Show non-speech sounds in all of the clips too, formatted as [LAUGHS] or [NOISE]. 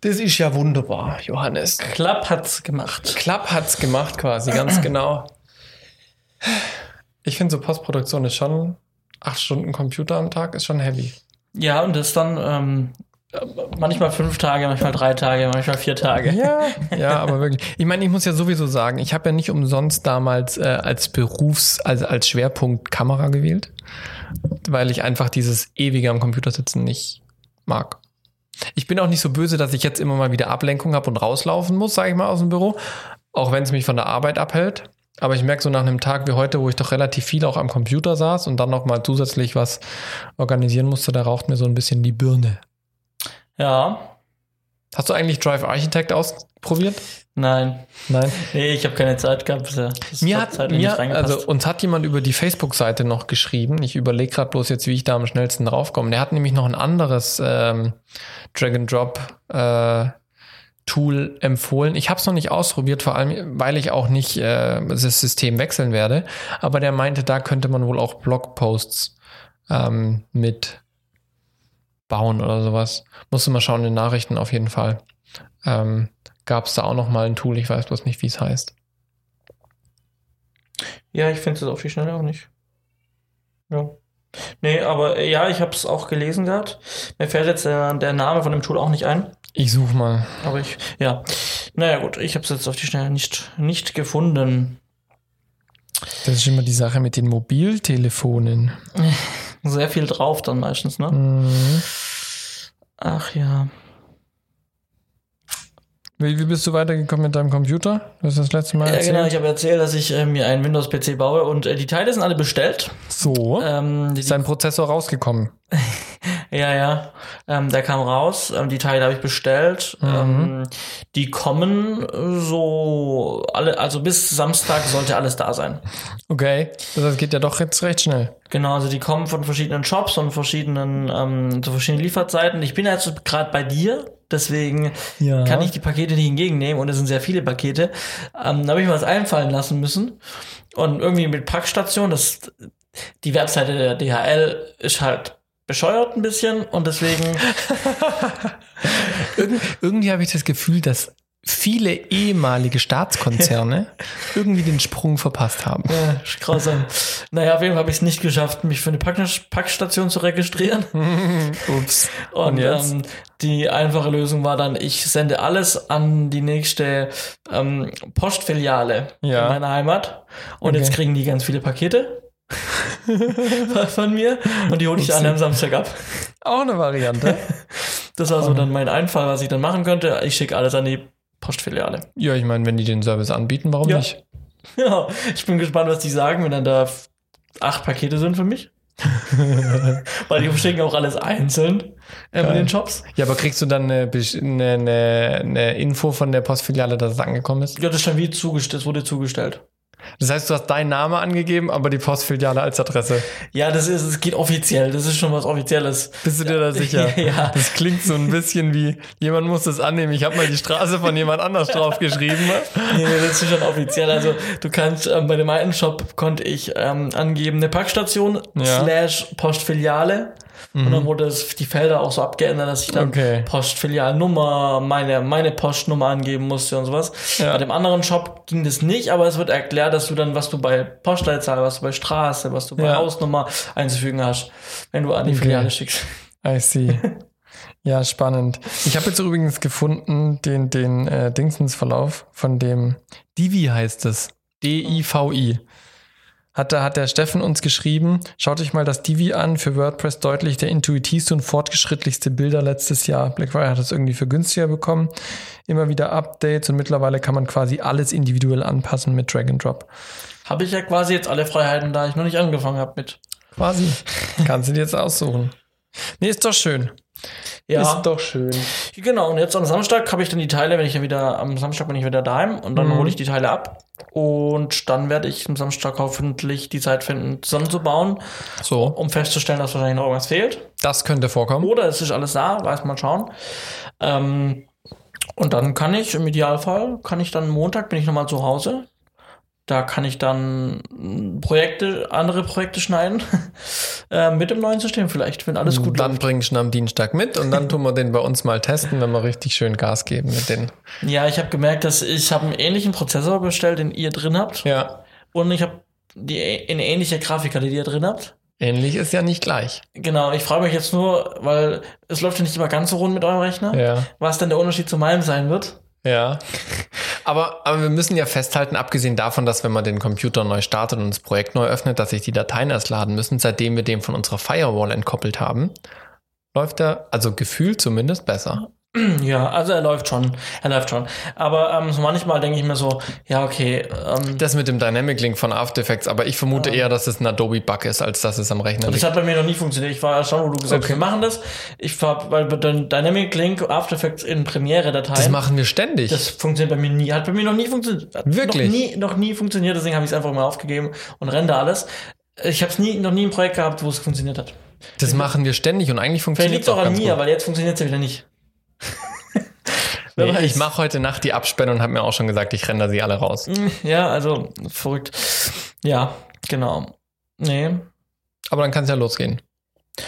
Das ist ja wunderbar, Johannes. Klapp hat's gemacht. Klapp hat's gemacht quasi, ganz [CLEARS THROAT] genau. Ich finde so Postproduktion ist schon acht Stunden Computer am Tag, ist schon heavy. Ja, und das dann ähm, manchmal fünf Tage, manchmal drei Tage, manchmal vier Tage. Ja, [LAUGHS] ja, aber wirklich. Ich meine, ich muss ja sowieso sagen, ich habe ja nicht umsonst damals äh, als Berufs-, also als Schwerpunkt Kamera gewählt, weil ich einfach dieses ewige am Computer sitzen nicht mag. Ich bin auch nicht so böse, dass ich jetzt immer mal wieder Ablenkung habe und rauslaufen muss, sage ich mal, aus dem Büro, auch wenn es mich von der Arbeit abhält. Aber ich merke so nach einem Tag wie heute, wo ich doch relativ viel auch am Computer saß und dann noch mal zusätzlich was organisieren musste, da raucht mir so ein bisschen die Birne. Ja. Hast du eigentlich Drive Architect ausprobiert? Nein. Nein. Nee, ich habe keine Zeit gehabt bisher. Mir hat mir, also uns hat jemand über die Facebook-Seite noch geschrieben. Ich überlege gerade bloß jetzt, wie ich da am schnellsten draufkomme. Der hat nämlich noch ein anderes ähm, Drag-and-Drop äh, empfohlen. Ich habe es noch nicht ausprobiert, vor allem, weil ich auch nicht äh, das System wechseln werde. Aber der meinte, da könnte man wohl auch Blogposts ähm, mit bauen oder sowas. Musste mal schauen in den Nachrichten auf jeden Fall. Ähm, Gab es da auch noch mal ein Tool, ich weiß bloß nicht, wie es heißt. Ja, ich finde es auf die Schnelle auch nicht. Ja. Nee, aber äh, ja, ich habe es auch gelesen gehabt. Mir fällt jetzt der, der Name von dem Tool auch nicht ein. Ich suche mal. Aber ich, ja. Naja, gut, ich habe es jetzt auf die Schnelle nicht, nicht gefunden. Das ist immer die Sache mit den Mobiltelefonen. [LAUGHS] Sehr viel drauf dann meistens, ne? Mhm. Ach ja. Wie, wie bist du weitergekommen mit deinem Computer? Du hast das letzte Mal Ja, erzählt. genau, ich habe erzählt, dass ich äh, mir einen Windows-PC baue und äh, die Teile sind alle bestellt. so. Ähm, die, ist dein Prozessor rausgekommen? [LAUGHS] Ja, ja. Ähm, der kam raus. Ähm, die Teile habe ich bestellt. Ähm, die kommen so alle, also bis Samstag sollte alles da sein. Okay. Das geht ja doch jetzt recht schnell. Genau, also die kommen von verschiedenen Shops und verschiedenen, ähm, zu verschiedenen Lieferzeiten. Ich bin jetzt gerade bei dir, deswegen Ja. kann ich die Pakete nicht entgegennehmen und es sind sehr viele Pakete. Ähm, da habe ich mir was einfallen lassen müssen. Und irgendwie mit Packstation, das, die Webseite der DHL ist halt bescheuert ein bisschen und deswegen, [LAUGHS] Irgend, irgendwie habe ich das Gefühl, dass viele ehemalige Staatskonzerne irgendwie den Sprung verpasst haben. ja, grausam. Naja, auf jeden Fall habe ich es nicht geschafft, mich für eine Pack Packstation zu registrieren. [LAUGHS] Ups. Und, Und jetzt? Ähm, die einfache Lösung war dann, ich sende alles an die nächste ähm, Postfiliale Ja. in meiner Heimat. Und Okay. jetzt kriegen die ganz viele Pakete [LAUGHS] von mir und die hole ich dann am Samstag ab. Auch eine Variante. [LAUGHS] Das war so dann mein Einfall, was ich dann machen könnte. Ich schicke alles an die Postfiliale. ja, ich meine, wenn die den Service anbieten, warum Ja. nicht? [LAUGHS] Ja, ich bin gespannt, was die sagen, wenn dann da acht Pakete sind für mich. [LAUGHS] Weil die verschicken auch alles einzeln äh, mit Geil. den Shops. Ja, aber kriegst du dann eine, eine, eine, Info von der Postfiliale, dass es angekommen ist? Ja, das ist schon wie zugestellt, das wurde zugestellt. Das heißt, du hast deinen Namen angegeben, aber die Postfiliale als Adresse. Ja, das ist, es geht offiziell. Das ist schon was Offizielles. Bist du dir da sicher? [LAUGHS] Ja. Das klingt so ein bisschen wie, jemand muss das annehmen. Ich habe mal die Straße von jemand anders drauf geschrieben. Nee, nee, das ist schon offiziell. Also du kannst ähm, bei dem einen Shop konnte ich ähm, angeben eine Packstation Ja. slash Postfiliale. Und dann wurde es die Felder auch so abgeändert, dass ich dann Okay. Postfilialnummer, meine, meine Postnummer angeben musste und sowas. Ja. Bei dem anderen Shop ging das nicht, aber es wird erklärt, dass du dann, was du bei Postleitzahl, was du bei Straße, was du bei Ja. Hausnummer einzufügen hast, wenn du an die Okay. Filiale schickst. I see. [LAUGHS] Ja, spannend. Ich habe jetzt übrigens gefunden den, den äh, Dingsens-Verlauf von dem Divi heißt es. D-I-V-I. Hat, da hat der Steffen uns geschrieben, schaut euch mal das Divi an, für WordPress deutlich der intuitivste und fortgeschrittlichste Bilder letztes Jahr. Blackfire hat das irgendwie für günstiger bekommen. Immer wieder Updates und mittlerweile kann man quasi alles individuell anpassen mit Drag and Drop. Habe ich ja quasi jetzt alle Freiheiten, da ich noch nicht angefangen habe mit. Quasi. Kannst du dir jetzt aussuchen. Nee, ist doch schön. Ja. Ist doch schön. Genau, und jetzt am Samstag habe ich dann die Teile, wenn ich ja wieder, am Samstag bin ich wieder daheim und dann Mhm. hole ich die Teile ab. Und dann werde ich am Samstag hoffentlich die Zeit finden, zusammenzubauen, So, um festzustellen, dass wahrscheinlich noch irgendwas fehlt. das könnte vorkommen. Oder es ist alles da, weiß mal schauen. Ähm, und dann kann ich, im Idealfall, kann ich dann Montag, bin ich nochmal zu Hause. Da kann ich dann Projekte, andere Projekte schneiden. [LAUGHS] äh, mit dem neuen System vielleicht, wenn alles gut Dann läuft. bring ich ihn am Dienstag mit und dann tun wir den bei uns mal testen, wenn wir richtig schön Gas geben mit den. Ja, ich habe gemerkt, dass ich habe einen ähnlichen Prozessor bestellt, den ihr drin habt. Ja. Und ich habe die eine ähnliche Grafikkarte, die ihr drin habt. Ähnlich ist ja nicht gleich. Genau, ich frage mich jetzt nur, weil es läuft ja nicht immer ganz so rund mit eurem Rechner, Ja. was denn der Unterschied zu meinem sein wird. Ja. Aber, aber wir müssen ja festhalten, abgesehen davon, dass wenn man den Computer neu startet und das Projekt neu öffnet, dass sich die Dateien erst laden müssen, seitdem wir den von unserer Firewall entkoppelt haben, läuft er, also gefühlt zumindest, besser. Ja, also er läuft schon, er läuft schon. Aber ähm, so manchmal denke ich mir so, ja, okay, ähm, Das mit dem Dynamic Link von After Effects, aber ich vermute eher, dass es ein Adobe-Bug ist, als dass es am Rechner das liegt. hat bei mir noch nie funktioniert. Ich war erstaunt, wo du gesagt hast, Okay. wir machen das. Ich war, weil Dynamic Link After Effects in Premiere-Dateien. Das machen wir ständig. Das funktioniert bei mir nie. Hat bei mir noch nie funktioniert. Wirklich? Noch nie, noch nie funktioniert. Deswegen habe ich es einfach mal aufgegeben und renne da alles. Ich habe es nie, noch nie ein Projekt gehabt, wo es funktioniert hat. Das machen wir ständig und eigentlich Vielleicht funktioniert liegt es es auch auch an mir, gut. weil jetzt funktioniert es ja wieder nicht. [LAUGHS] Nee, ich mache heute Nacht die Absperrung und habe mir auch schon gesagt, ich renne da sie alle raus. Ja, also verrückt. Ja, genau. Nee. Aber dann kann es ja losgehen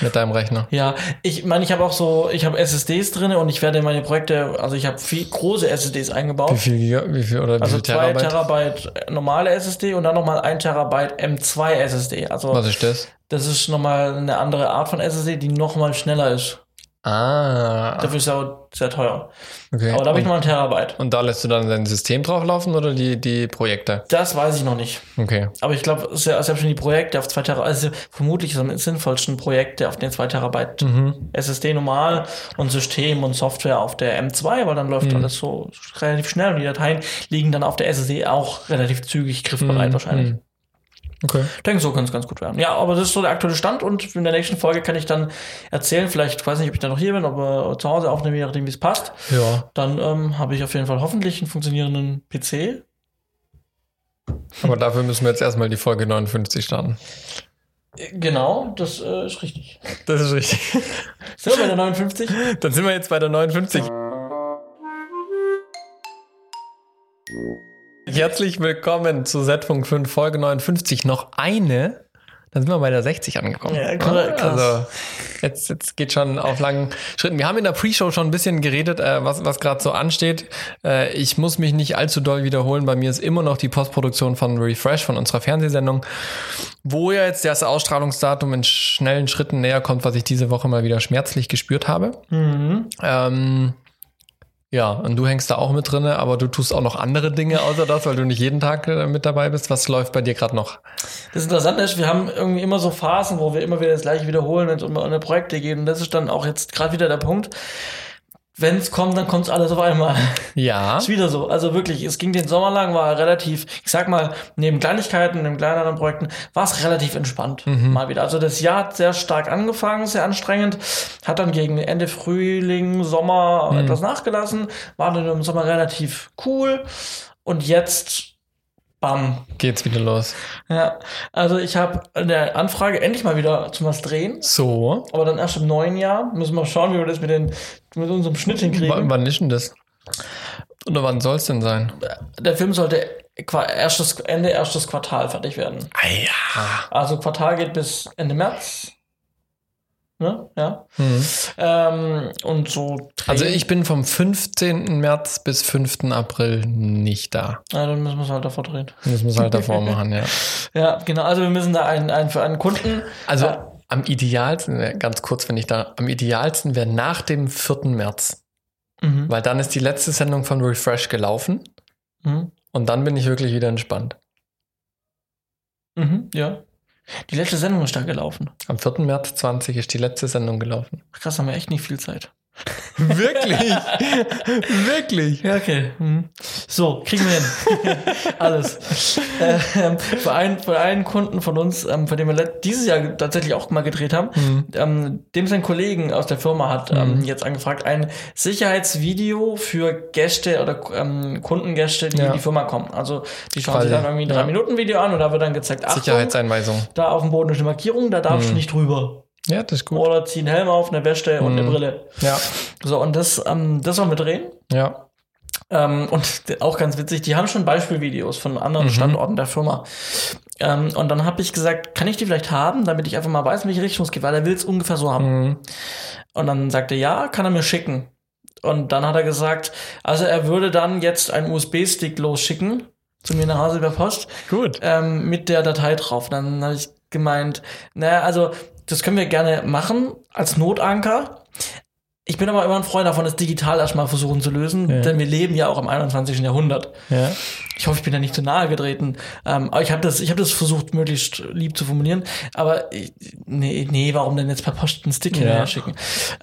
mit deinem Rechner. Ja, ich meine, ich habe auch so, ich habe SSDs drin und ich werde in meine Projekte, also ich habe viel große SSDs eingebaut. Wie viel, Giga- wie viel oder wie Also viel zwei Terabyte? Terabyte normale SSD und dann nochmal ein Terabyte M2 SSD. Also Was ist das? das ist nochmal eine andere Art von SSD, die nochmal schneller ist. Ah, Dafür ist es auch sehr teuer. okay. Aber da habe ich noch einen Terabyte. und da lässt du dann dein System drauf laufen oder die, die Projekte? Das weiß ich noch nicht. Okay. Aber ich glaube, selbst schon die Projekte auf 2 Terabyte, also vermutlich am sinnvollsten Projekte auf den 2 Terabyte Mhm. SSD normal und System und Software auf der M2, weil dann Mhm. läuft alles so relativ schnell und die Dateien liegen dann auf der SSD auch relativ zügig griffbereit Mhm. wahrscheinlich. Okay. Ich denke, so kann es ganz gut werden. Ja, aber das ist so der aktuelle Stand und in der nächsten Folge kann ich dann erzählen, vielleicht, weiß nicht, ob ich dann noch hier bin, wir zu Hause aufnehmen, je nachdem, wie es passt. Ja. Dann ähm, habe ich auf jeden Fall hoffentlich einen funktionierenden PC. Aber dafür müssen wir jetzt erstmal die Folge 59 starten. Genau, das äh, ist richtig. Das ist richtig. Sind wir bei der 59? Dann sind wir jetzt bei der 59. Herzlich willkommen zu Z-Punkt 5, Folge 59. Noch eine, dann sind wir bei der 60 angekommen. Ja, krass. Also jetzt, jetzt geht schon auf langen Schritten. Wir haben in der Pre-Show schon ein bisschen geredet, äh, was, was gerade so ansteht. Äh, ich muss mich nicht allzu doll wiederholen. Bei mir ist immer noch die Postproduktion von Refresh, von unserer Fernsehsendung, wo ja jetzt das Ausstrahlungsdatum in schnellen Schritten näher kommt, was ich diese Woche mal wieder schmerzlich gespürt habe. Mhm. Ähm, ja, und du hängst da auch mit drinne, aber du tust auch noch andere Dinge außer das, weil du nicht jeden Tag äh, mit dabei bist. Was läuft bei dir gerade noch? Das Interessante ist, wir haben irgendwie immer so Phasen, wo wir immer wieder das gleiche wiederholen, es um eine Projekte geht. Und das ist dann auch jetzt gerade wieder der Punkt. Wenn es kommt, dann kommt es alles auf einmal. Ja. [LAUGHS] Ist wieder so. Also wirklich, es ging den Sommer lang, war relativ, ich sag mal, neben Kleinigkeiten, neben kleineren Projekten, war es relativ entspannt. Mal wieder. Also das Jahr hat sehr stark angefangen, sehr anstrengend, hat dann gegen Ende Frühling, Sommer etwas nachgelassen, war dann im Sommer relativ cool. Und jetzt, bam, Geht's wieder los. ja, also ich habe eine Anfrage, endlich mal wieder zum was drehen. So. Aber dann erst im neuen Jahr. Müssen wir schauen, wie wir das mit, den, mit unserem Schnitt W hinkriegen. wann ist denn das? Oder wann soll's denn sein? Der Film sollte erstes, Ende erstes Quartal fertig werden. Ah ja. Also Quartal geht bis Ende März. Ne? Ja. Hm. Ähm, und so. Also ich bin vom 15. März bis 5. April nicht da. Ja, dann müssen wir es halt davor drehen. Das muss halt davor machen, ja. [LAUGHS] Ja, genau. Also wir müssen da einen, einen für einen Kunden. Also äh, am idealsten, äh, ganz kurz, wenn ich da, am idealsten wäre nach dem 4. März. mhm. Weil dann ist die letzte Sendung von Refresh gelaufen Mhm. und dann bin ich wirklich wieder entspannt. Mhm. Ja. Die letzte Sendung ist da gelaufen. Am 4. März 20 ist die letzte Sendung gelaufen. Krass, haben wir echt nicht viel Zeit. [LAUGHS] Wirklich? [LAUGHS] Wirklich? Ja, okay. Mhm. So, kriegen wir hin. [LAUGHS] Alles. Ähm, für, einen, für einen Kunden von uns, ähm, für den wir dieses Jahr tatsächlich auch mal gedreht haben, Mhm. ähm, dem sein Kollegen aus der Firma hat ähm, Mhm. jetzt angefragt, ein Sicherheitsvideo für Gäste oder ähm, Kundengäste, die Ja. in die Firma kommen. Also die schauen Quasi, sich dann irgendwie ein ja. 3-Minuten-Video an und da wird dann gezeigt, Achtung, Sicherheitseinweisung. da auf dem Boden ist eine Markierung, da darfst Mhm. du nicht drüber. Ja, das ist gut. Oder zieh einen Helm auf, eine Weste und eine Mhm. Brille. Ja, So, und das, ähm, das wollen wir drehen. ja. Ähm, und [LAUGHS] auch ganz witzig, die haben schon Beispielvideos von anderen Mhm. Standorten der Firma. Ähm, und dann habe ich gesagt, kann ich die vielleicht haben, damit ich einfach mal weiß, in welche Richtung es geht, weil er will es ungefähr so haben. Mhm. Und dann sagte er, ja, kann er mir schicken. Und dann hat er gesagt, also er würde dann jetzt einen USB-Stick losschicken zu mir nach Hause per Post Gut. ähm, mit der Datei drauf. Dann habe ich gemeint, naja, also das können wir gerne machen als Notanker. Ich bin aber immer ein Freund davon, das digital erstmal versuchen zu lösen, Ja. denn wir leben ja auch im 21. Jahrhundert. Ja. Ich hoffe, ich bin da nicht zu nahe getreten. Ähm, aber ich habe das, ich habe das versucht, möglichst lieb zu formulieren. Aber ich, nee, nee, warum denn jetzt per Post einen Stick Ja. hinterher schicken?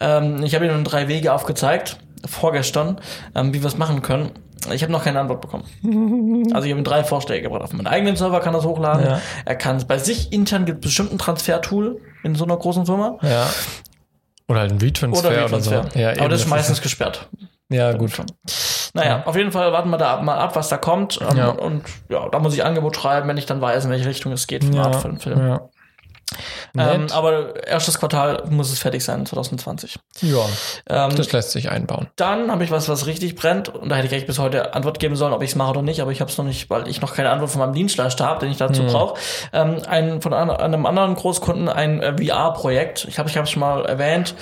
Ähm, ich habe Ihnen drei Wege aufgezeigt, vorgestern, ähm, wie wir es machen können. Ich habe noch keine Antwort bekommen. [LAUGHS] Also ich habe ihm drei Vorschläge gebracht. Auf meinen eigenen Server kann es hochladen. Ja. Er kann es bei sich intern gibt es bestimmt ein Transfertool in so einer großen Firma. Ja. Oder halt ein Retransfer Oder, oder, so. Ja, Aber das ist meistens ist- gesperrt. Ja, gut. Naja, auf jeden Fall warten wir da mal ab, was da kommt. Ähm, Ja. Und ja, da muss ich Angebot schreiben, wenn ich dann weiß, in welche Richtung es geht für eine Ja, Art von Film. ja. Ähm, aber erstes Quartal muss es fertig sein, 2020. ja, Ähm, das lässt sich einbauen. dann habe ich was, was richtig brennt. Und da hätte ich eigentlich bis heute Antwort geben sollen, ob ich es mache oder nicht. Aber ich habe es noch nicht, weil ich noch keine Antwort von meinem Dienstleister habe, den ich dazu Mhm. brauche. Ähm, ein, von an, einem anderen Großkunden ein äh, VR-Projekt. Ich habe es schon mal erwähnt.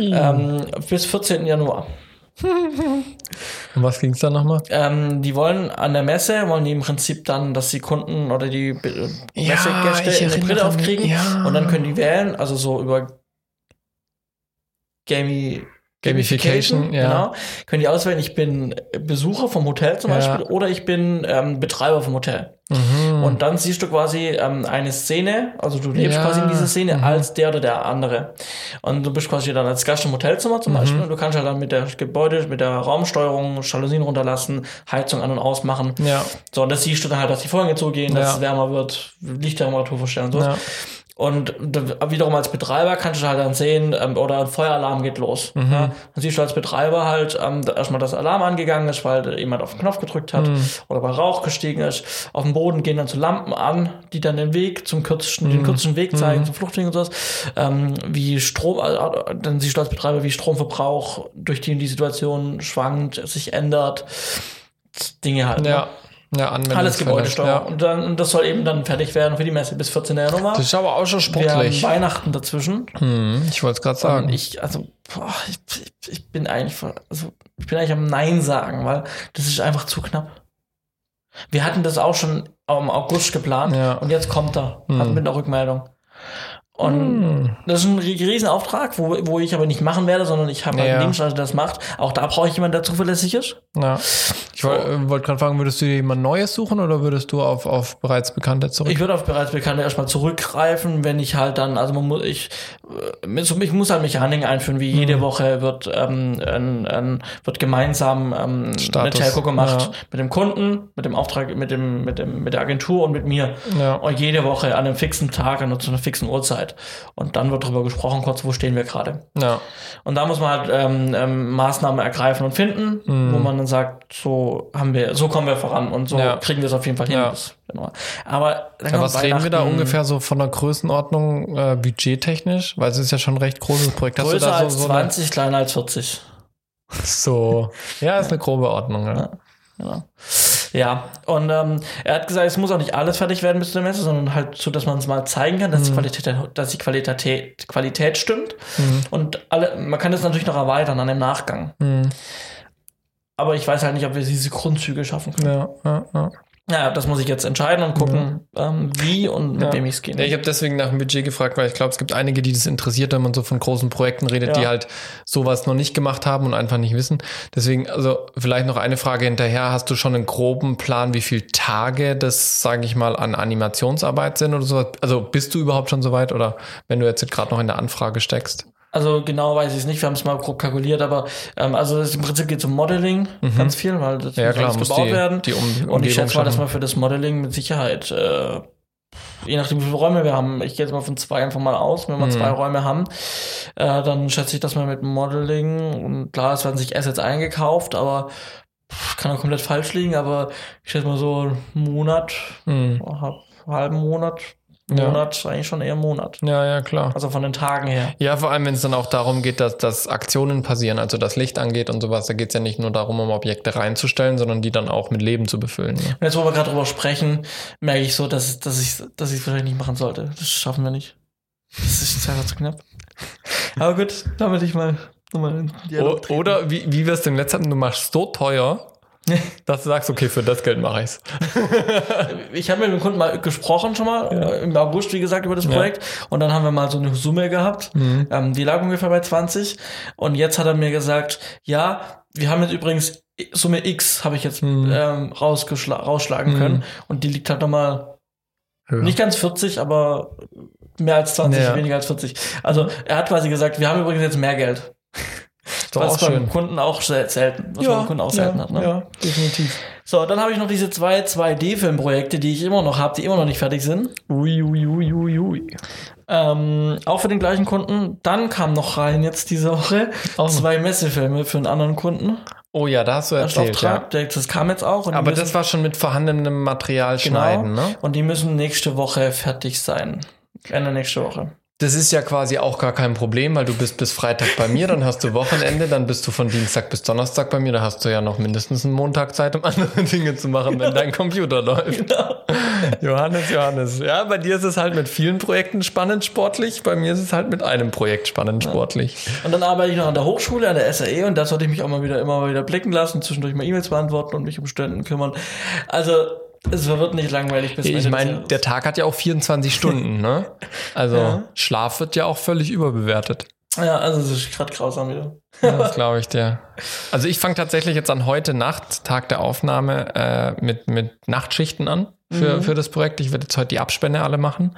Ähm, bis 14. Januar. [LAUGHS] Um was ging es da nochmal? Ähm, die wollen an der Messe, wollen die im Prinzip dann, dass die Kunden oder die Be- Ja, Messegäste eine erinnere Brille aufkriegen ja. und dann können die wählen, also so über Gami Gamification, ja. genau, können die auswählen, ich bin Besucher vom Hotel zum Ja. Beispiel oder ich bin ähm, Betreiber vom Hotel. Mhm. Und dann siehst du quasi ähm, eine Szene, also du lebst Ja. quasi in dieser Szene Mhm. als der oder der andere. Und du bist quasi dann als Gast im Hotelzimmer Mhm. zum Beispiel und du kannst halt dann mit der Gebäude, mit der Raumsteuerung Jalousien runterlassen, Heizung an- und ausmachen. ja, So, und das siehst du dann halt, dass die Vorhänge zugehen, dass Ja. es wärmer wird, Lichttemperatur verstellen und so. Ja. Und wiederum als Betreiber kannst du halt dann sehen, ähm, oder ein Feueralarm geht los. Mhm. Ja, dann siehst du als Betreiber halt ähm, erstmal, dass Alarm angegangen ist, weil jemand auf den Knopf gedrückt hat Mhm. oder weil Rauch gestiegen ist. Auf dem Boden gehen dann so Lampen an, die dann den Weg zum kürzesten, den kürzesten Weg zeigen, zum Fluchtweg und sowas. Ähm, wie Strom, äh, dann siehst du als Betreiber, wie Stromverbrauch durch die, die Situation schwankt, sich ändert. Dinge halt. ne? Ja. Alles Gebäudesteuerung. Ja. Und, dann, und das soll eben dann fertig werden für die Messe bis 14. Januar. Das ist aber auch schon Wir haben sportlich. Weihnachten dazwischen. Hm, ich wollte es gerade Und sagen. ich, also, boah, ich, ich, bin eigentlich, also, ich bin eigentlich am Nein sagen, weil das ist einfach zu knapp. Wir hatten das auch schon im August geplant Ja. und jetzt kommt er, Hm. also mit einer Rückmeldung. Und Hm. das ist ein rie- Riesenauftrag, wo, wo ich aber nicht machen werde, sondern ich habe Ja. einen Dienstleister, der das macht. Auch da brauche ich jemanden, der zuverlässig ist. Ja. Ich wollte äh, wollt gerade fragen, würdest du dir jemand Neues suchen oder würdest du auf, auf bereits Bekannte zurück? Ich würde auf bereits Bekannte erstmal zurückgreifen, wenn ich halt dann, also man muss, ich, äh, so- ich muss halt Mechaniken einführen, wie Mhm. jede Woche wird, ähm, ein, ein, wird gemeinsam ähm, eine Status, Telco gemacht ja. mit dem Kunden, mit dem Auftrag, mit dem, mit dem, mit der Agentur und mit mir. Ja. Und jede Woche an einem fixen Tag, an zu einer fixen Uhrzeit. Und dann wird darüber gesprochen, kurz, wo stehen wir gerade. ja. Und da muss man halt ähm, ähm, Maßnahmen ergreifen und finden, Mhm. wo man dann sagt, so haben wir, so kommen wir voran und so Ja. kriegen wir es auf jeden Fall hin. Ja. bis Januar. Aber Ja, was reden wir da ungefähr so von der Größenordnung äh, budgettechnisch? Weil es ist ja schon ein recht großes Projekt. Hast Größer da so, als so, eine, 20, kleiner als 40. so Ja, ist eine grobe Ordnung. Ja. Genau. Ja, und ähm, er hat gesagt, es muss auch nicht alles fertig werden bis zur Messe, sondern halt so, dass man es mal zeigen kann, dass die Qualität, dass die Qualität, Qualität stimmt. Und alle, man kann das natürlich noch erweitern an dem Nachgang. Hm. Aber ich weiß halt nicht, ob wir diese Grundzüge schaffen können. Ja, ja, ja. Ja, das muss ich jetzt entscheiden und gucken, ähm, wie und mit Ja. wem ich es gehe. Ja, ich habe deswegen nach dem Budget gefragt, weil ich glaube, es gibt einige, die das interessiert, wenn man so von großen Projekten redet, Ja. die halt sowas noch nicht gemacht haben und einfach nicht wissen. Deswegen, also vielleicht noch eine Frage hinterher. Hast du schon einen groben Plan, wie viele Tage das, sage ich mal, an Animationsarbeit sind oder sowas? Also bist du überhaupt schon soweit oder wenn du jetzt gerade noch in der Anfrage steckst? Also genau weiß ich es nicht, wir haben es mal grob kalkuliert, aber ähm, also im Prinzip geht es um Modeling ganz viel, weil das Mhm. Ja, muss klar, muss gebaut die- werden. die Um- und ich schätze mal, dass man für das Modeling mit Sicherheit, äh, je nachdem wie viele Räume wir haben, ich gehe jetzt mal von zwei einfach mal aus, wenn wir Mhm. zwei Räume haben, äh, dann schätze ich, dass man mit Modeling, und klar, es werden sich Assets eingekauft, aber pff, kann auch komplett falsch liegen, aber ich schätze mal so einen Monat, Hm. einen halben Monat Ja. Monat, eigentlich schon eher Monat. Ja, ja, klar. Also von den Tagen her. Ja, vor allem, wenn es dann auch darum geht, dass, dass Aktionen passieren, also das Licht angeht und sowas, da geht es ja nicht nur darum, um Objekte reinzustellen, sondern die dann auch mit Leben zu befüllen. Ne? Und jetzt, wo wir gerade drüber sprechen, merke ich so, dass, dass ich dass ich es wahrscheinlich nicht machen sollte. Das schaffen wir nicht. Das ist einfach zu knapp. Aber gut, damit ich mal nochmal in treten. oder wie, wie wir es dem letzten hatten, du machst so teuer, [LAUGHS] dass du sagst, okay, für das Geld mache ich's. Ich habe mit dem Kunden mal gesprochen schon mal, äh, im August, wie gesagt, über das Projekt. Und dann haben wir mal so eine Summe gehabt. Ähm, die lag ungefähr bei 20. Und jetzt hat er mir gesagt, ja, wir haben jetzt übrigens Summe X, habe ich jetzt ähm, rausgeschla rausschlagen können. Und die liegt halt nochmal Höher. nicht ganz 40, aber mehr als 20, Ja. weniger als 40. Also er hat quasi gesagt, wir haben übrigens jetzt mehr Geld. Doch Was beim schön. Kunden auch sel- selten, was beim Kunden auch selten hat. Ne? ja, definitiv. So, dann habe ich noch diese zwei 2D-Filmprojekte, die ich immer noch habe, die immer noch nicht fertig sind. Ui, ui, ui, ui, ui. Ähm, auch für den gleichen Kunden. Dann kam noch rein jetzt diese Woche Auch noch. zwei Messefilme für einen anderen Kunden. Oh ja, da hast du Das, erzählt, ja. Auftrag, der- das kam jetzt auch. Aber müssen, das war schon mit vorhandenem Material genau, schneiden, ne? Und die müssen nächste Woche fertig sein. Ende nächste Woche. Das ist ja quasi auch gar kein Problem, weil du bist bis Freitag bei mir, dann hast du Wochenende, dann bist du von Dienstag bis Donnerstag bei mir, da hast du ja noch mindestens einen Montag Zeit, um andere [LAUGHS] Dinge zu machen, wenn dein Computer läuft. Johannes, Johannes. Ja, bei dir ist es halt mit vielen Projekten spannend sportlich, bei mir ist es halt mit einem Projekt spannend sportlich. Und dann arbeite ich noch an der Hochschule, an der SAE und da sollte ich mich auch mal wieder immer mal wieder blicken lassen, zwischendurch mal E-Mails beantworten und mich um Studenten kümmern. Also es wird nicht langweilig bis Ich meine, der Tag hat ja auch 24 [LAUGHS] Stunden, ne? Also Ja. Schlaf wird ja auch völlig überbewertet. Ja, also es ist gerade grausam wieder. Ja, das [LAUGHS] glaube ich dir. Also ich fange tatsächlich jetzt an heute Nacht, Tag der Aufnahme, äh, mit, mit Nachtschichten an für, Mhm. für das Projekt. Ich werde jetzt heute die Abspende alle machen,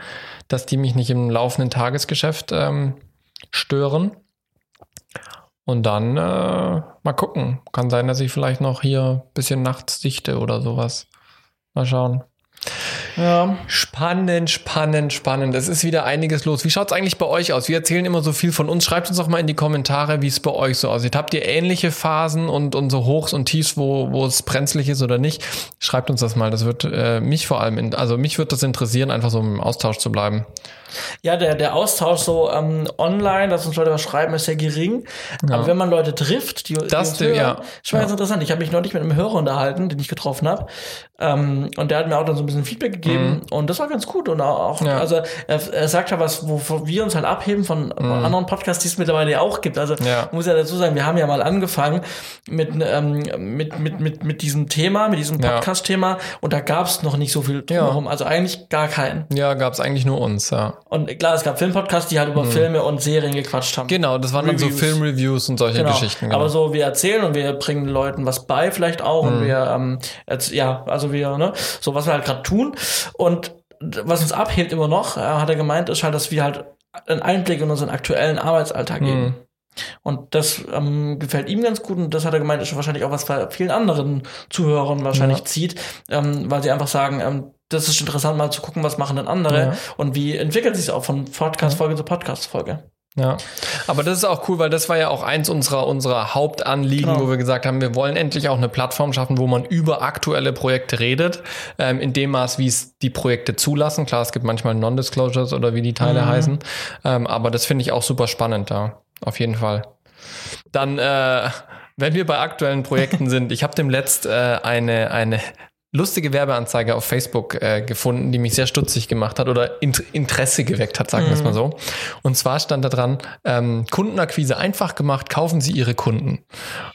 dass die mich nicht im laufenden Tagesgeschäft ähm, stören. Und dann äh, mal gucken. Kann sein, dass ich vielleicht noch hier ein bisschen nachts dichte oder sowas. Kanskje han Ja. Spannend, spannend, spannend. Es ist wieder einiges los. Wie schaut es eigentlich bei euch aus? Wir erzählen immer so viel von uns. Schreibt uns doch mal in die Kommentare, wie es bei euch so aussieht. Habt ihr ähnliche Phasen und, und so Hochs und Tiefs, wo, wo es brenzlig ist oder nicht? Schreibt uns das mal. Das wird äh, mich vor allem, in, also mich wird das interessieren, einfach so im Austausch zu bleiben. Ja, der, der Austausch so ähm, online, dass uns Leute was schreiben, ist sehr gering. Aber wenn man Leute trifft, die, die Das, uns hören, ja. ist schon ganz interessant. Ich habe mich neulich mit einem Hörer unterhalten, den ich getroffen habe. Ähm, und der hat mir auch dann so ein bisschen Feedback gegeben. Und das war ganz gut. Und auch, Mhm. Ja. also er, er sagt ja was, wovon wir uns halt abheben von anderen Podcasts, die es mittlerweile auch gibt. Also Mhm. Ja. muss ja dazu sagen, wir haben ja mal angefangen mit, ähm, mit, mit, mit, mit diesem Thema, mit diesem. Podcast-Thema. Und da gab es noch nicht so viel drumherum. Also eigentlich gar keinen. Ja, gab es eigentlich nur uns, ja. Und klar, es gab Filmpodcasts, die halt über Filme und Serien gequatscht haben. Mhm. Genau, das waren dann so Reviews. Filmreviews und solche Genau. Geschichten. Genau. Aber so, wir erzählen und wir bringen Leuten was bei, vielleicht auch. Mhm. Und wir, ähm, ja, also wir, ne, so was wir halt gerade tun. Und was uns abhebt immer noch, äh, hat er gemeint, ist halt, dass wir halt einen Einblick in unseren aktuellen Arbeitsalltag geben. Mhm. Und das ähm, gefällt ihm ganz gut und das hat er gemeint, ist wahrscheinlich auch was bei vielen anderen Zuhörern wahrscheinlich Ja. zieht, ähm, weil sie einfach sagen, ähm, das ist interessant mal zu gucken, was machen denn andere Ja. und wie entwickelt sich es auch von Podcast-Folge zu Podcast-Folge. Ja, aber das ist auch cool, weil das war ja auch eins unserer, unserer Hauptanliegen, Genau. wo wir gesagt haben, wir wollen endlich auch eine Plattform schaffen, wo man über aktuelle Projekte redet, ähm, in dem Maß, wie es die Projekte zulassen. Klar, es gibt manchmal Non-Disclosures oder wie die Teile Mhm. heißen, ähm, aber das finde ich auch super spannend da, auf jeden Fall. Dann, äh, wenn wir bei aktuellen Projekten [LAUGHS] sind, ich habe dem letzt äh, eine, eine lustige Werbeanzeige auf Facebook äh, gefunden, die mich sehr stutzig gemacht hat oder Int Interesse geweckt hat, sagen wir es mal so. Und zwar stand da dran, ähm, Kundenakquise einfach gemacht, kaufen Sie Ihre Kunden. Und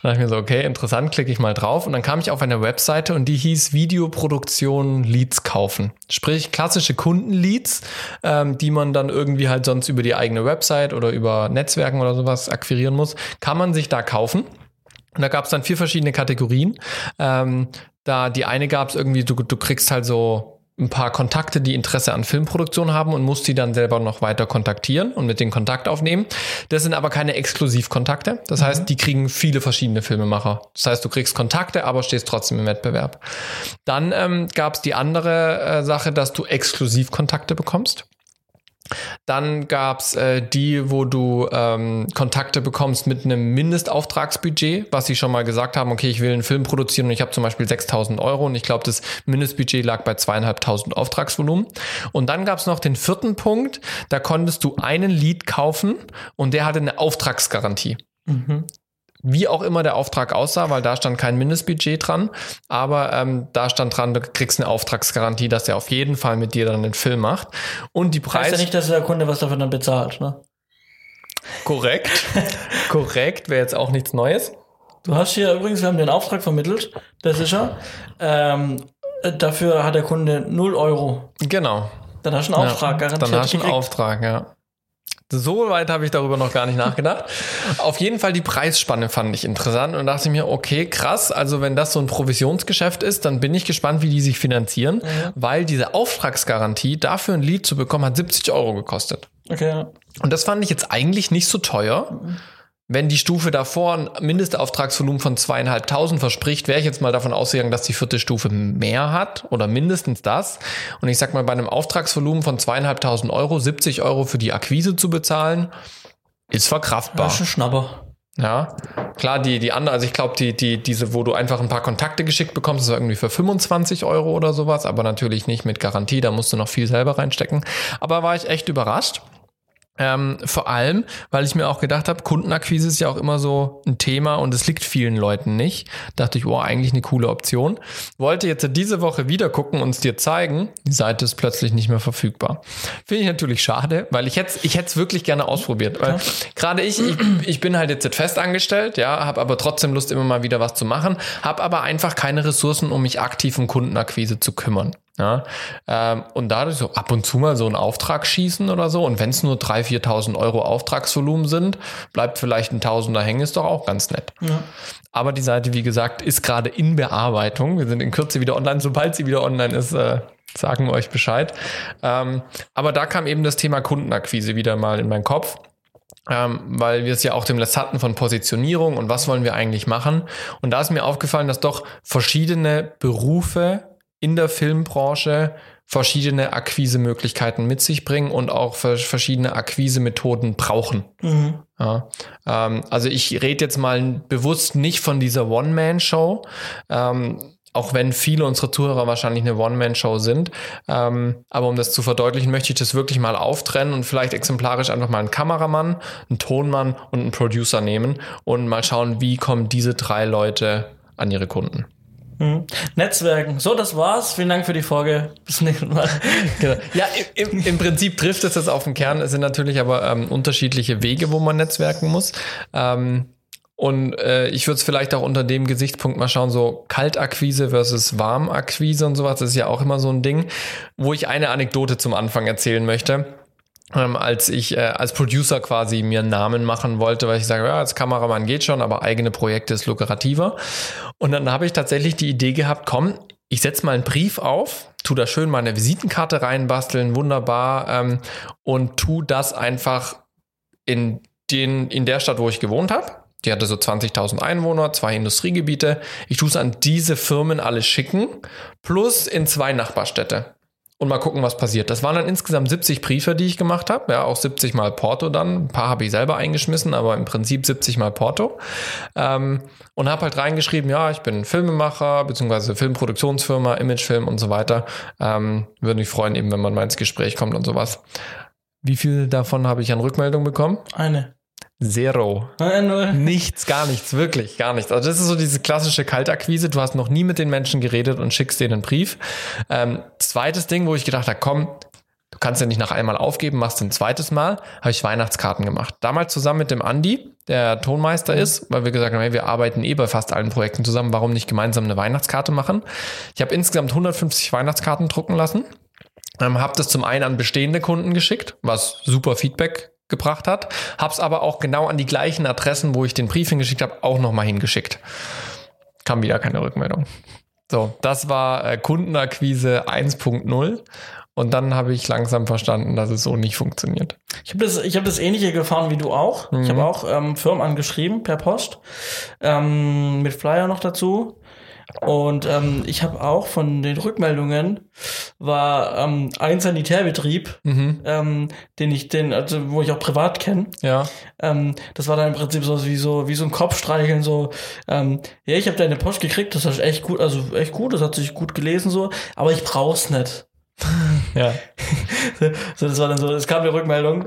da dachte ich mir so, okay, interessant, klicke ich mal drauf. Und dann kam ich auf eine Webseite und die hieß Videoproduktion Leads kaufen. Sprich, klassische Kundenleads, ähm, die man dann irgendwie halt sonst über die eigene Website oder über Netzwerken oder sowas akquirieren muss, kann man sich da kaufen. Und da gab es dann vier verschiedene Kategorien. Ähm, da die eine gab es irgendwie, du, du kriegst halt so ein paar Kontakte, die Interesse an Filmproduktion haben und musst die dann selber noch weiter kontaktieren und mit den Kontakt aufnehmen. Das sind aber keine Exklusivkontakte. Das heißt, die kriegen viele verschiedene Filmemacher. Das heißt, du kriegst Kontakte, aber stehst trotzdem im Wettbewerb. Dann ähm, gab es die andere äh, Sache, dass du Exklusivkontakte bekommst. Dann gab's äh, die, wo du ähm, Kontakte bekommst mit einem Mindestauftragsbudget, was sie schon mal gesagt haben, okay, ich will einen Film produzieren und ich habe zum Beispiel 6.000 Euro und ich glaube, das Mindestbudget lag bei zweieinhalbtausend Auftragsvolumen. Und dann gab's noch den vierten Punkt, da konntest du einen Lead kaufen und der hatte eine Auftragsgarantie. Wie auch immer der Auftrag aussah, weil da stand kein Mindestbudget dran, aber ähm, da stand dran, du kriegst eine Auftragsgarantie, dass er auf jeden Fall mit dir dann den Film macht. Und die Heißt Preise. ja nicht, dass der Kunde was dafür dann bezahlt, ne? Korrekt. [LAUGHS] Korrekt, wäre jetzt auch nichts Neues. Du hast hier übrigens, wir haben den Auftrag vermittelt, der sicher. Ähm, äh, dafür hat der Kunde 0 Euro. Genau. Dann hast du einen Auftrag ja, garantiert. Dann hast du einen gekriegt. Auftrag, ja. So weit habe ich darüber noch gar nicht nachgedacht. Auf jeden Fall die Preisspanne fand ich interessant und dachte mir, okay, krass, also wenn das so ein Provisionsgeschäft ist, dann bin ich gespannt, wie die sich finanzieren, weil diese Auftragsgarantie dafür ein Lied zu bekommen hat 70 Euro gekostet. Okay, ja. Und das fand ich jetzt eigentlich nicht so teuer. Wenn die Stufe davor ein Mindestauftragsvolumen von zweieinhalbtausend verspricht, wäre ich jetzt mal davon ausgegangen, dass die vierte Stufe mehr hat oder mindestens das. Und ich sag mal, bei einem Auftragsvolumen von zweieinhalbtausend Euro 70 Euro für die Akquise zu bezahlen, ist verkraftbar. Das ist ein Schnapper. Ja, klar, die, die andere, also ich glaube, die, die, diese, wo du einfach ein paar Kontakte geschickt bekommst, ist irgendwie für 25 Euro oder sowas, aber natürlich nicht mit Garantie, da musst du noch viel selber reinstecken. Aber war ich echt überrascht. Ähm, vor allem, weil ich mir auch gedacht habe, Kundenakquise ist ja auch immer so ein Thema und es liegt vielen Leuten nicht. Dachte ich, oh, eigentlich eine coole Option. Wollte jetzt diese Woche wieder gucken und es dir zeigen. Die Seite ist plötzlich nicht mehr verfügbar. Finde ich natürlich schade, weil ich hätte ich hätte es wirklich gerne ausprobiert. Weil gerade ich, ich, ich bin halt jetzt fest angestellt, ja, habe aber trotzdem Lust, immer mal wieder was zu machen, habe aber einfach keine Ressourcen, um mich aktiv um Kundenakquise zu kümmern. Ja, ähm, und dadurch so ab und zu mal so einen Auftrag schießen oder so. Und wenn es nur 3.000, 4.000 Euro Auftragsvolumen sind, bleibt vielleicht ein Tausender hängen, ist doch auch ganz nett. Aber die Seite, wie gesagt, ist gerade in Bearbeitung. Wir sind in Kürze wieder online. Sobald sie wieder online ist, äh, sagen wir euch Bescheid. Ähm, aber da kam eben das Thema Kundenakquise wieder mal in meinen Kopf. Ähm, weil wir es ja auch demnächst hatten von Positionierung und was wollen wir eigentlich machen. Und da ist mir aufgefallen, dass doch verschiedene Berufe in der Filmbranche verschiedene Akquisemöglichkeiten mit sich bringen und auch vers- verschiedene Akquisemethoden brauchen. Ja, ähm, also ich rede jetzt mal bewusst nicht von dieser One-Man-Show, ähm, auch wenn viele unserer Zuhörer wahrscheinlich eine One-Man-Show sind. Ähm, aber um das zu verdeutlichen, möchte ich das wirklich mal auftrennen und vielleicht exemplarisch einfach mal einen Kameramann, einen Tonmann und einen Producer nehmen und mal schauen, wie kommen diese drei Leute an ihre Kunden. Mhm. Netzwerken. So, das war's. Vielen Dank für die Folge. Bis nächsten Mal. [LAUGHS] Genau. Ja, im, im Prinzip trifft es das auf den Kern. Es sind natürlich aber ähm, unterschiedliche Wege, wo man netzwerken muss. Ähm, und äh, ich würde es vielleicht auch unter dem Gesichtspunkt mal schauen, so Kaltakquise versus Warmakquise und sowas, das ist ja auch immer so ein Ding, wo ich eine Anekdote zum Anfang erzählen möchte. Ähm, als ich äh, als Producer quasi mir einen Namen machen wollte, weil ich sage, ja, als Kameramann geht schon, aber eigene Projekte ist lukrativer. Und dann habe ich tatsächlich die Idee gehabt, komm, ich setze mal einen Brief auf, tu da schön meine Visitenkarte reinbasteln, wunderbar, ähm, und tu das einfach in, den, in der Stadt, wo ich gewohnt habe. Die hatte so 20.000 Einwohner, zwei Industriegebiete. Ich tue es an diese Firmen alle schicken, plus in zwei Nachbarstädte. Und mal gucken, was passiert. Das waren dann insgesamt 70 Briefe, die ich gemacht habe. Ja, auch 70 mal Porto dann. Ein paar habe ich selber eingeschmissen, aber im Prinzip 70 mal Porto. Ähm, und habe halt reingeschrieben, ja, ich bin Filmemacher, beziehungsweise Filmproduktionsfirma, Imagefilm und so weiter. Ähm, würde mich freuen, eben, wenn man mal ins Gespräch kommt und sowas. Wie viel davon habe ich an Rückmeldung bekommen? Eine. Zero. Null. Nichts, gar nichts, wirklich, gar nichts. Also das ist so diese klassische Kaltakquise. Du hast noch nie mit den Menschen geredet und schickst denen einen Brief. Ähm, zweites Ding, wo ich gedacht habe, komm, du kannst ja nicht nach einmal aufgeben, machst ein zweites Mal, habe ich Weihnachtskarten gemacht. Damals zusammen mit dem Andi, der Tonmeister ist, weil wir gesagt haben, hey, wir arbeiten eh bei fast allen Projekten zusammen, warum nicht gemeinsam eine Weihnachtskarte machen? Ich habe insgesamt 150 Weihnachtskarten drucken lassen. Ähm, habe das zum einen an bestehende Kunden geschickt, was super Feedback gebracht hat, hab's aber auch genau an die gleichen Adressen, wo ich den Brief hingeschickt habe, auch nochmal hingeschickt. Kam wieder keine Rückmeldung. So, das war äh, Kundenakquise 1.0 und dann habe ich langsam verstanden, dass es so nicht funktioniert. Ich habe das, ich hab das ähnliche gefahren wie du auch. Ich habe auch ähm, Firmen angeschrieben per Post ähm, mit Flyer noch dazu. Und ähm, ich habe auch von den Rückmeldungen war ähm, ein Sanitärbetrieb, Mhm. ähm, den ich den, also wo ich auch privat kenne. Ja. Ähm, das war dann im Prinzip so wie so wie so ein Kopfstreicheln so. Ähm, ja, ich habe deine Post gekriegt, das ist echt gut, also echt gut, das hat sich gut gelesen so, aber ich brauch's nicht. [LAUGHS] Ja. [LAUGHS] So, das war dann so, es kam die Rückmeldung,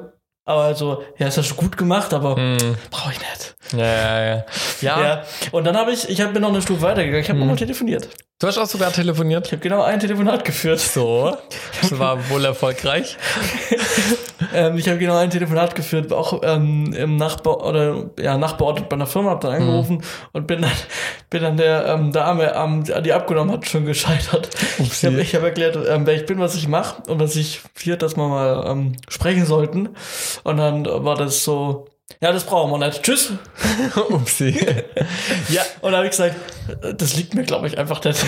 aber so, ja, das hast du gut gemacht, aber Mhm. brauche ich nicht. Ja, ja, ja. Ja, Ja. Und dann habe ich, ich hab, bin noch eine Stufe weitergegangen, ich habe Mhm. noch telefoniert. du hast auch sogar telefoniert. Ich habe genau ein Telefonat geführt. So, das war wohl erfolgreich. [LAUGHS] Ähm, ich habe genau ein Telefonat geführt, auch ähm, im Nachbar oder ja Nachbarort bei einer Firma, habe dann angerufen und bin dann [LAUGHS] bin dann der ähm, Dame, ähm, die abgenommen hat, schon gescheitert. Ich habe ich hab erklärt, ähm, wer ich bin, was ich mache und was ich hier, dass wir mal ähm, sprechen sollten. Und dann war das so, ja, das brauchen wir nicht. Tschüss. [LAUGHS] Upsi. [LAUGHS] ja, Und dann habe ich gesagt, das liegt mir, glaube ich, einfach nicht.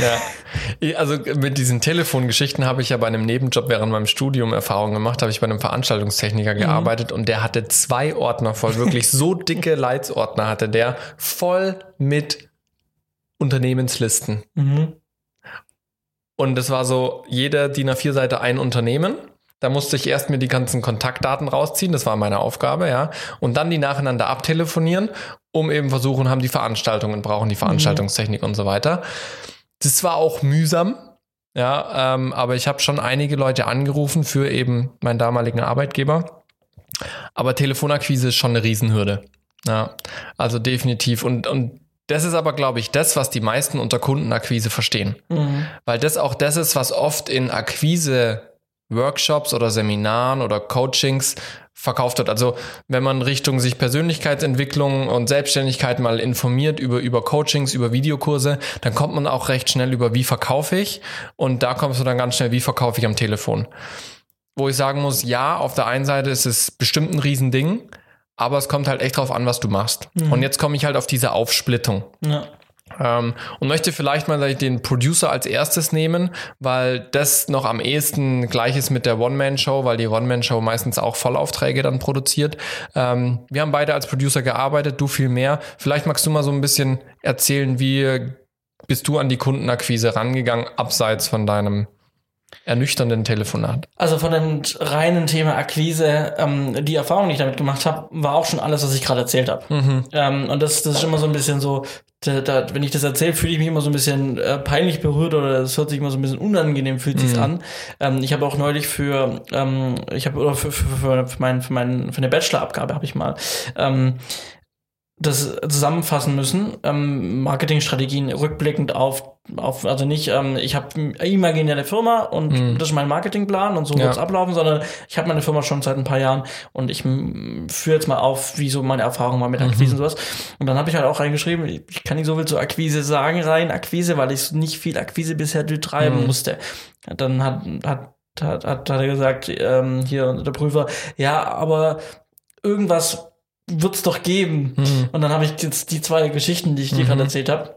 Ja, also mit diesen Telefongeschichten habe ich ja bei einem Nebenjob während meinem Studium Erfahrung gemacht, habe ich bei einem Veranstaltungstechniker gearbeitet und der hatte zwei Ordner voll, wirklich so dicke Leitsordner hatte der, voll mit Unternehmenslisten. Mhm. Und das war so, jeder DIN A4-Seite ein Unternehmen. Da musste ich erst mir die ganzen Kontaktdaten rausziehen, das war meine Aufgabe, ja. Und dann die nacheinander abtelefonieren, um eben versuchen, haben die Veranstaltungen, brauchen die Veranstaltungstechnik und so weiter. Das war auch mühsam, ja, ähm, aber ich habe schon einige Leute angerufen für eben meinen damaligen Arbeitgeber. Aber Telefonakquise ist schon eine Riesenhürde. Ja, also definitiv. Und, und das ist aber, glaube ich, das, was die meisten unter Kundenakquise verstehen. Mhm. Weil das auch das ist, was oft in Akquise-Workshops oder Seminaren oder Coachings verkauft wird. Also wenn man Richtung sich Persönlichkeitsentwicklung und Selbstständigkeit mal informiert über, über Coachings, über Videokurse, dann kommt man auch recht schnell über, wie verkaufe ich? Und da kommst du dann ganz schnell, wie verkaufe ich am Telefon? Wo ich sagen muss, ja, auf der einen Seite ist es bestimmt ein Riesending, aber es kommt halt echt drauf an, was du machst. Und jetzt komme ich halt auf diese Aufsplittung. Ja. Ähm, und möchte vielleicht mal den Producer als erstes nehmen, weil das noch am ehesten gleich ist mit der One-Man-Show, weil die One-Man-Show meistens auch Vollaufträge dann produziert. Ähm, wir haben beide als Producer gearbeitet, du viel mehr. Vielleicht magst du mal so ein bisschen erzählen, wie bist du an die Kundenakquise rangegangen, abseits von deinem ernüchternden Telefonat? Also von dem reinen Thema Akquise, ähm, die Erfahrung, die ich damit gemacht habe, war auch schon alles, was ich gerade erzählt habe. Ähm, und das, das ist immer so ein bisschen so, da, da, wenn ich das erzähle, fühle ich mich immer so ein bisschen äh, peinlich berührt oder es hört sich immer so ein bisschen unangenehm, fühlt sich's an. Ähm, ich habe auch neulich für, ähm, ich habe oder für, für, für, für, mein, für, mein, für eine Bachelorabgabe habe ich mal ähm, das zusammenfassen müssen, ähm, Marketingstrategien rückblickend auf, auf also nicht, ähm, ich habe imaginäre Firma und das ist mein Marketingplan und so Ja. wird's ablaufen, sondern ich habe meine Firma schon seit ein paar Jahren und ich mm, führe jetzt mal auf, wie so meine Erfahrungen mal mit Akquise und sowas. Und dann habe ich halt auch reingeschrieben, ich kann nicht so viel zur Akquise sagen, rein Akquise, weil ich nicht viel Akquise bisher betreiben musste. Dann hat, hat, hat, hat, hat er gesagt, ähm, hier der Prüfer, ja, aber irgendwas wird's doch geben. Und dann habe ich jetzt die zwei Geschichten, die ich dir gerade erzählt habe,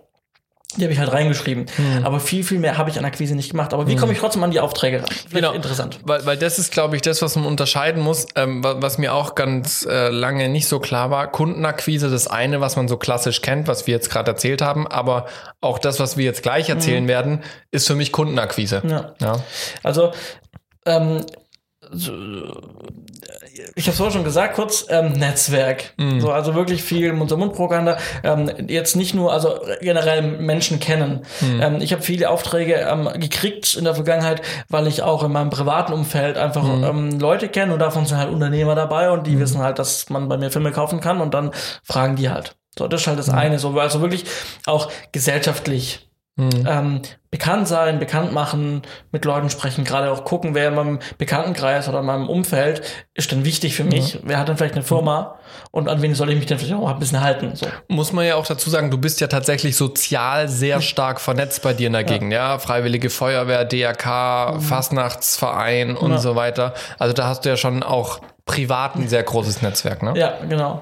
die habe ich halt reingeschrieben. Aber viel, viel mehr habe ich an Akquise nicht gemacht. Aber wie komme ich trotzdem an die Aufträge ran? Vielleicht Genau. interessant. Weil, weil das ist, glaube ich, das, was man unterscheiden muss, ähm, wa- was mir auch ganz äh, lange nicht so klar war. Kundenakquise, das eine, was man so klassisch kennt, was wir jetzt gerade erzählt haben, aber auch das, was wir jetzt gleich erzählen werden, ist für mich Kundenakquise. Ja. Ja. Also, ähm, ich habe es vorhin schon gesagt, kurz ähm, Netzwerk. So, also wirklich viel Mund-zu-Mund-Propaganda. Ähm, jetzt nicht nur, also generell Menschen kennen. Ähm, ich habe viele Aufträge ähm, gekriegt in der Vergangenheit, weil ich auch in meinem privaten Umfeld einfach ähm, Leute kenne und davon sind halt Unternehmer dabei und die wissen halt, dass man bei mir Filme kaufen kann und dann fragen die halt. So, das ist halt das eine. So, also wirklich auch gesellschaftlich ähm, bekannt sein, bekannt machen, mit Leuten sprechen, gerade auch gucken, wer in meinem Bekanntenkreis oder in meinem Umfeld ist denn wichtig für mich, wer hat denn vielleicht eine Firma und an wen soll ich mich denn vielleicht auch ein bisschen halten. So. Muss man ja auch dazu sagen, du bist ja tatsächlich sozial sehr stark vernetzt bei dir in der Gegend, ja. Freiwillige Feuerwehr, DRK, Fastnachtsverein und Ja. so weiter. Also da hast du ja schon auch privat ein sehr großes Netzwerk, ne? Ja, genau.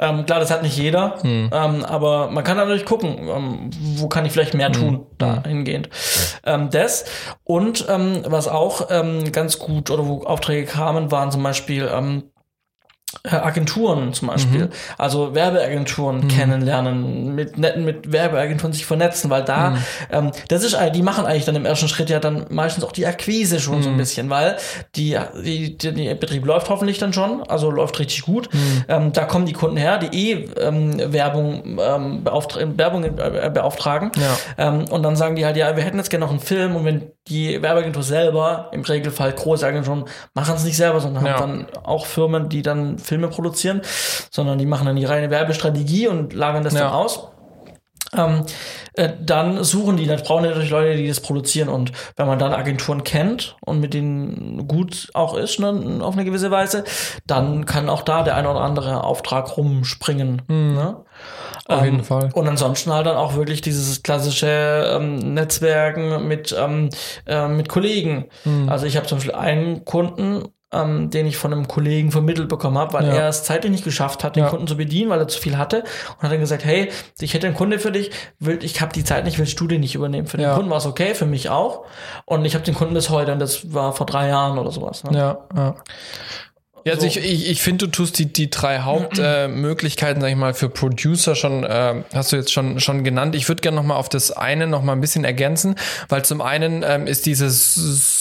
Ähm, klar, das hat nicht jeder, Hm. ähm, aber man kann natürlich gucken, ähm, wo kann ich vielleicht mehr tun, Hm. dahingehend. Ähm, das und ähm, was auch ähm, ganz gut oder wo Aufträge kamen, waren zum Beispiel ähm, äh, Agenturen zum Beispiel, also Werbeagenturen kennenlernen, mit netten mit Werbeagenturen sich vernetzen, weil da, ähm, das ist, die machen eigentlich dann im ersten Schritt ja dann meistens auch die Akquise schon so ein bisschen, weil die, die, die, die Betrieb läuft hoffentlich dann schon, also läuft richtig gut. Ähm, da kommen die Kunden her, die eh ähm, Werbung, ähm, beauftra Werbung äh, beauftragen. Ja. Ähm, und dann sagen die halt, ja, wir hätten jetzt gerne noch einen Film und wenn die Werbeagentur selber, im Regelfall große Agenturen, machen es nicht selber, sondern Ja. haben dann auch Firmen, die dann Filme produzieren, sondern die machen dann die reine Werbestrategie und lagern das Ja. dann aus. Ähm, äh, dann suchen die, dann brauchen die natürlich Leute, die das produzieren. Und wenn man dann Agenturen kennt und mit denen gut auch ist, ne, auf eine gewisse Weise, dann kann auch da der ein oder andere Auftrag rumspringen. Ne? Auf jeden Fall. Und ansonsten halt dann auch wirklich dieses klassische ähm, Netzwerken mit, ähm, äh, mit Kollegen. Hm. Also ich habe zum Beispiel einen Kunden, ähm, den ich von einem Kollegen vermittelt bekommen habe, weil Ja. er es zeitlich nicht geschafft hat, den Ja. Kunden zu bedienen, weil er zu viel hatte. Und hat dann gesagt, hey, ich hätte einen Kunde für dich, will, ich habe die Zeit nicht, willst du den nicht übernehmen? Für den Ja. Kunden war es okay, für mich auch. Und ich habe den Kunden bis heute und das war vor drei Jahren oder sowas. Ne? Ja, ja. Ja, also So. ich, ich, ich finde, du tust die, die drei Hauptmöglichkeiten, äh, sag ich mal, für Producer schon, äh, hast du jetzt schon, schon genannt. Ich würde gerne noch mal auf das eine noch mal ein bisschen ergänzen, weil zum einen ähm, ist dieses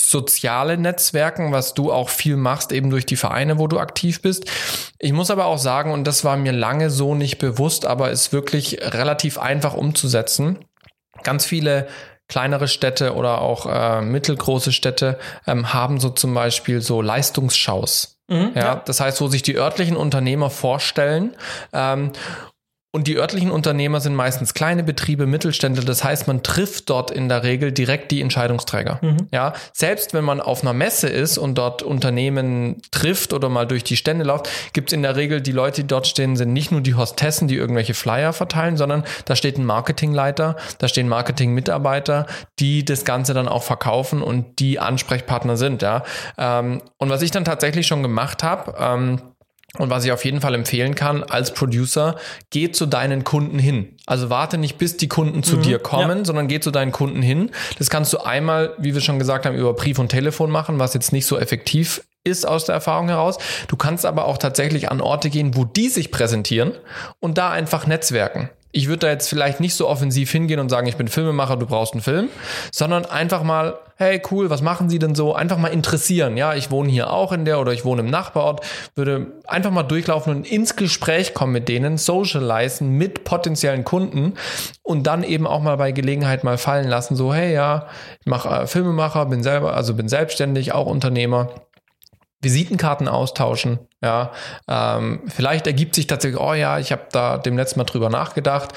soziale Netzwerken, was du auch viel machst, eben durch die Vereine, wo du aktiv bist. Ich muss aber auch sagen, und das war mir lange so nicht bewusst, aber ist wirklich relativ einfach umzusetzen. Ganz viele kleinere Städte oder auch äh, mittelgroße Städte ähm, haben so zum Beispiel so Leistungsschaus. Mhm, Ja, das heißt, wo sich die örtlichen Unternehmer vorstellen. Ähm, und die örtlichen Unternehmer sind meistens kleine Betriebe, Mittelständler. Das heißt, man trifft dort in der Regel direkt die Entscheidungsträger. Ja, selbst wenn man auf einer Messe ist und dort Unternehmen trifft oder mal durch die Stände läuft, gibt es in der Regel die Leute, die dort stehen, sind nicht nur die Hostessen, die irgendwelche Flyer verteilen, sondern da steht ein Marketingleiter, da stehen Marketingmitarbeiter, die das Ganze dann auch verkaufen und die Ansprechpartner sind. Ja, ähm, und was ich dann tatsächlich schon gemacht habe. Und was ich auf jeden Fall empfehlen kann als Producer, geh zu deinen Kunden hin. Also warte nicht, bis die Kunden zu dir kommen, sondern geh zu deinen Kunden hin. Das kannst du einmal, wie wir schon gesagt haben, über Brief und Telefon machen, was jetzt nicht so effektiv ist aus der Erfahrung heraus. Du kannst aber auch tatsächlich an Orte gehen, wo die sich präsentieren und da einfach netzwerken. Ich würde da jetzt vielleicht nicht so offensiv hingehen und sagen, ich bin Filmemacher, du brauchst einen Film, sondern einfach mal, hey cool, was machen Sie denn so? Einfach mal interessieren. Ja, ich wohne hier auch in der oder ich wohne im Nachbarort, würde einfach mal durchlaufen und ins Gespräch kommen mit denen, socialisen mit potenziellen Kunden und dann eben auch mal bei Gelegenheit mal fallen lassen, so hey ja, ich mache äh, Filmemacher, bin selber, also bin selbstständig, auch Unternehmer. Visitenkarten austauschen. Ja, ähm, vielleicht ergibt sich tatsächlich, oh ja, ich habe da dem letzten Mal drüber nachgedacht.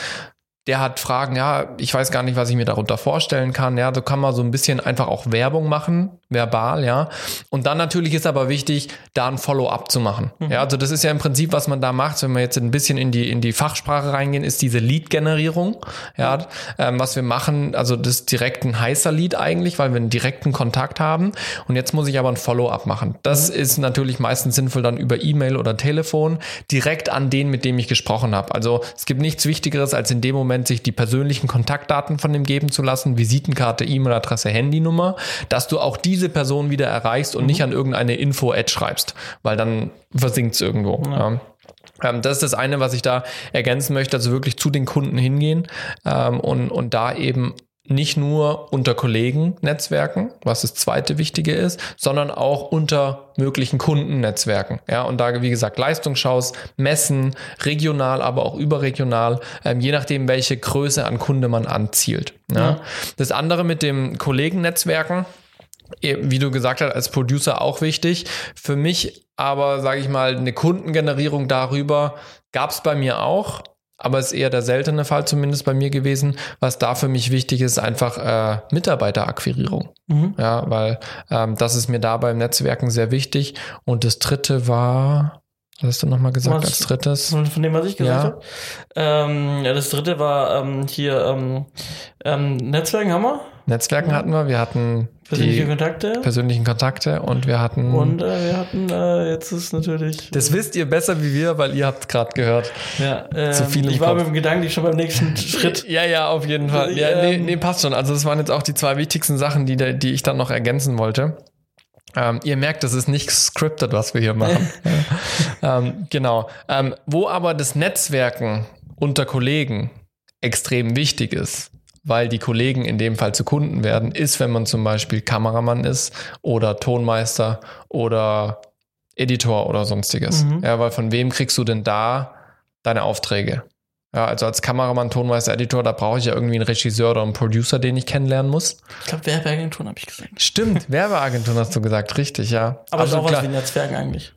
Der hat Fragen, ja, ich weiß gar nicht, was ich mir darunter vorstellen kann. Ja, so kann man so ein bisschen einfach auch Werbung machen, verbal, ja. Und dann natürlich ist aber wichtig, da ein Follow-up zu machen. Ja, also das ist ja im Prinzip, was man da macht, wenn wir jetzt ein bisschen in die, in die Fachsprache reingehen, ist diese Lead-Generierung. Ja, ähm, was wir machen, also das ist direkt ein heißer Lead eigentlich, weil wir einen direkten Kontakt haben. Und jetzt muss ich aber ein Follow-up machen. Das ist natürlich meistens sinnvoll dann über E-Mail oder Telefon direkt an den, mit dem ich gesprochen habe. Also es gibt nichts Wichtigeres, als in dem Moment sich die persönlichen Kontaktdaten von dem geben zu lassen, Visitenkarte, E-Mail-Adresse, Handynummer, dass du auch diese Person wieder erreichst und nicht an irgendeine Info-Ad schreibst, weil dann versinkt es irgendwo. Ja. Ähm, das ist das eine, was ich da ergänzen möchte, also wirklich zu den Kunden hingehen ähm, und, und da eben nicht nur unter Kollegen Netzwerken, was das zweite Wichtige ist, sondern auch unter möglichen Kundennetzwerken. Ja, und da, wie gesagt, Leistungsschaus, Messen, regional, aber auch überregional, ähm, je nachdem, welche Größe an Kunde man anzielt. Ja. Das andere mit dem Kollegennetzwerken, eben, wie du gesagt hast, als Producer auch wichtig. Für mich aber, sage ich mal, eine Kundengenerierung darüber gab es bei mir auch, aber ist eher der seltene Fall zumindest bei mir gewesen. Was da für mich wichtig ist, einfach äh, Mitarbeiterakquirierung. Mhm. Ja, weil ähm, das ist mir da beim Netzwerken sehr wichtig. Und das dritte war, was hast du nochmal gesagt Was? als drittes? Von dem, was ich gesagt Ja. habe. Ähm, ja, das dritte war ähm, hier ähm, ähm, Netzwerken haben wir, Netzwerken hatten wir, wir hatten persönliche die Kontakte persönlichen Kontakte und wir hatten und äh, wir hatten äh, jetzt ist natürlich das wisst ihr besser wie wir, weil ihr habt gerade gehört. ja, ähm, zu viel ich war Kopf. mit dem Gedanken schon beim nächsten [LAUGHS] Schritt. Ja, ja, auf jeden Fall. Ja, Ähm, nee, nee, passt schon. Also das waren jetzt auch die zwei wichtigsten Sachen, die, die ich dann noch ergänzen wollte. Ähm, ihr merkt, das ist nicht scripted, was wir hier machen. [LAUGHS] [LAUGHS] ähm, genau. Ähm, wo aber das Netzwerken unter Kollegen extrem wichtig ist, weil die Kollegen in dem Fall zu Kunden werden, ist, wenn man zum Beispiel Kameramann ist oder Tonmeister oder Editor oder sonstiges. Mhm. Ja, weil von wem kriegst du denn da deine Aufträge? Ja, also als Kameramann, Tonmeister, Editor, da brauche ich ja irgendwie einen Regisseur oder einen Producer, den ich kennenlernen muss. Ich glaube, Werbeagenturen habe ich gesagt. Stimmt, Werbeagenturen hast du gesagt, richtig, ja. Aber also, auch was wie Netzwerken eigentlich.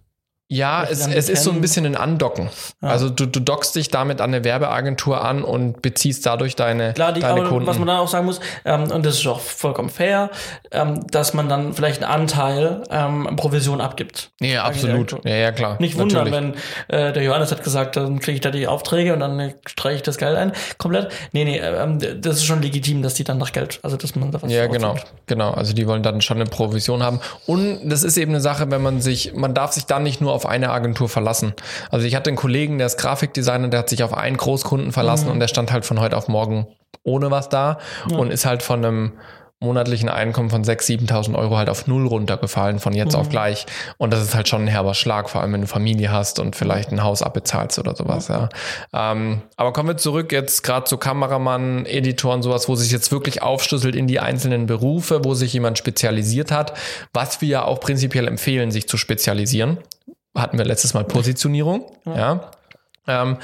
Ja, es, es ist so ein bisschen ein Andocken. Ja. Also du, du dockst dich damit an eine Werbeagentur an und beziehst dadurch deine, Klar, die, deine Kunden. Was man dann auch sagen muss, ähm, und das ist auch vollkommen fair, ähm, dass man dann vielleicht einen Anteil ähm, Provision abgibt. Ja, absolut. Ja, ja, klar. Nicht wundern, Natürlich. wenn äh, der Johannes hat gesagt, dann kriege ich da die Aufträge und dann streiche ich das Geld ein. Komplett. Nee, nee, ähm, das ist schon legitim, dass die dann nach Geld, also dass man da was Ja, genau. Genau. Also die wollen dann schon eine Provision haben. Und das ist eben eine Sache, wenn man sich, man darf sich dann nicht nur auf auf eine Agentur verlassen. Also ich hatte einen Kollegen, der ist Grafikdesigner, der hat sich auf einen Großkunden verlassen mhm. und der stand halt von heute auf morgen ohne was da ja. und ist halt von einem monatlichen Einkommen von 6.000, 7.000 Euro halt auf Null runtergefallen, von jetzt mhm. auf gleich. Und das ist halt schon ein herber Schlag, vor allem wenn du Familie hast und vielleicht ein Haus abbezahlst oder sowas, ja. Ähm, aber kommen wir zurück jetzt gerade zu Kameramann, Editor und sowas, wo sich jetzt wirklich aufschlüsselt in die einzelnen Berufe, wo sich jemand spezialisiert hat, was wir ja auch prinzipiell empfehlen, sich zu spezialisieren hatten wir letztes Mal Positionierung, ja. ja. Ähm,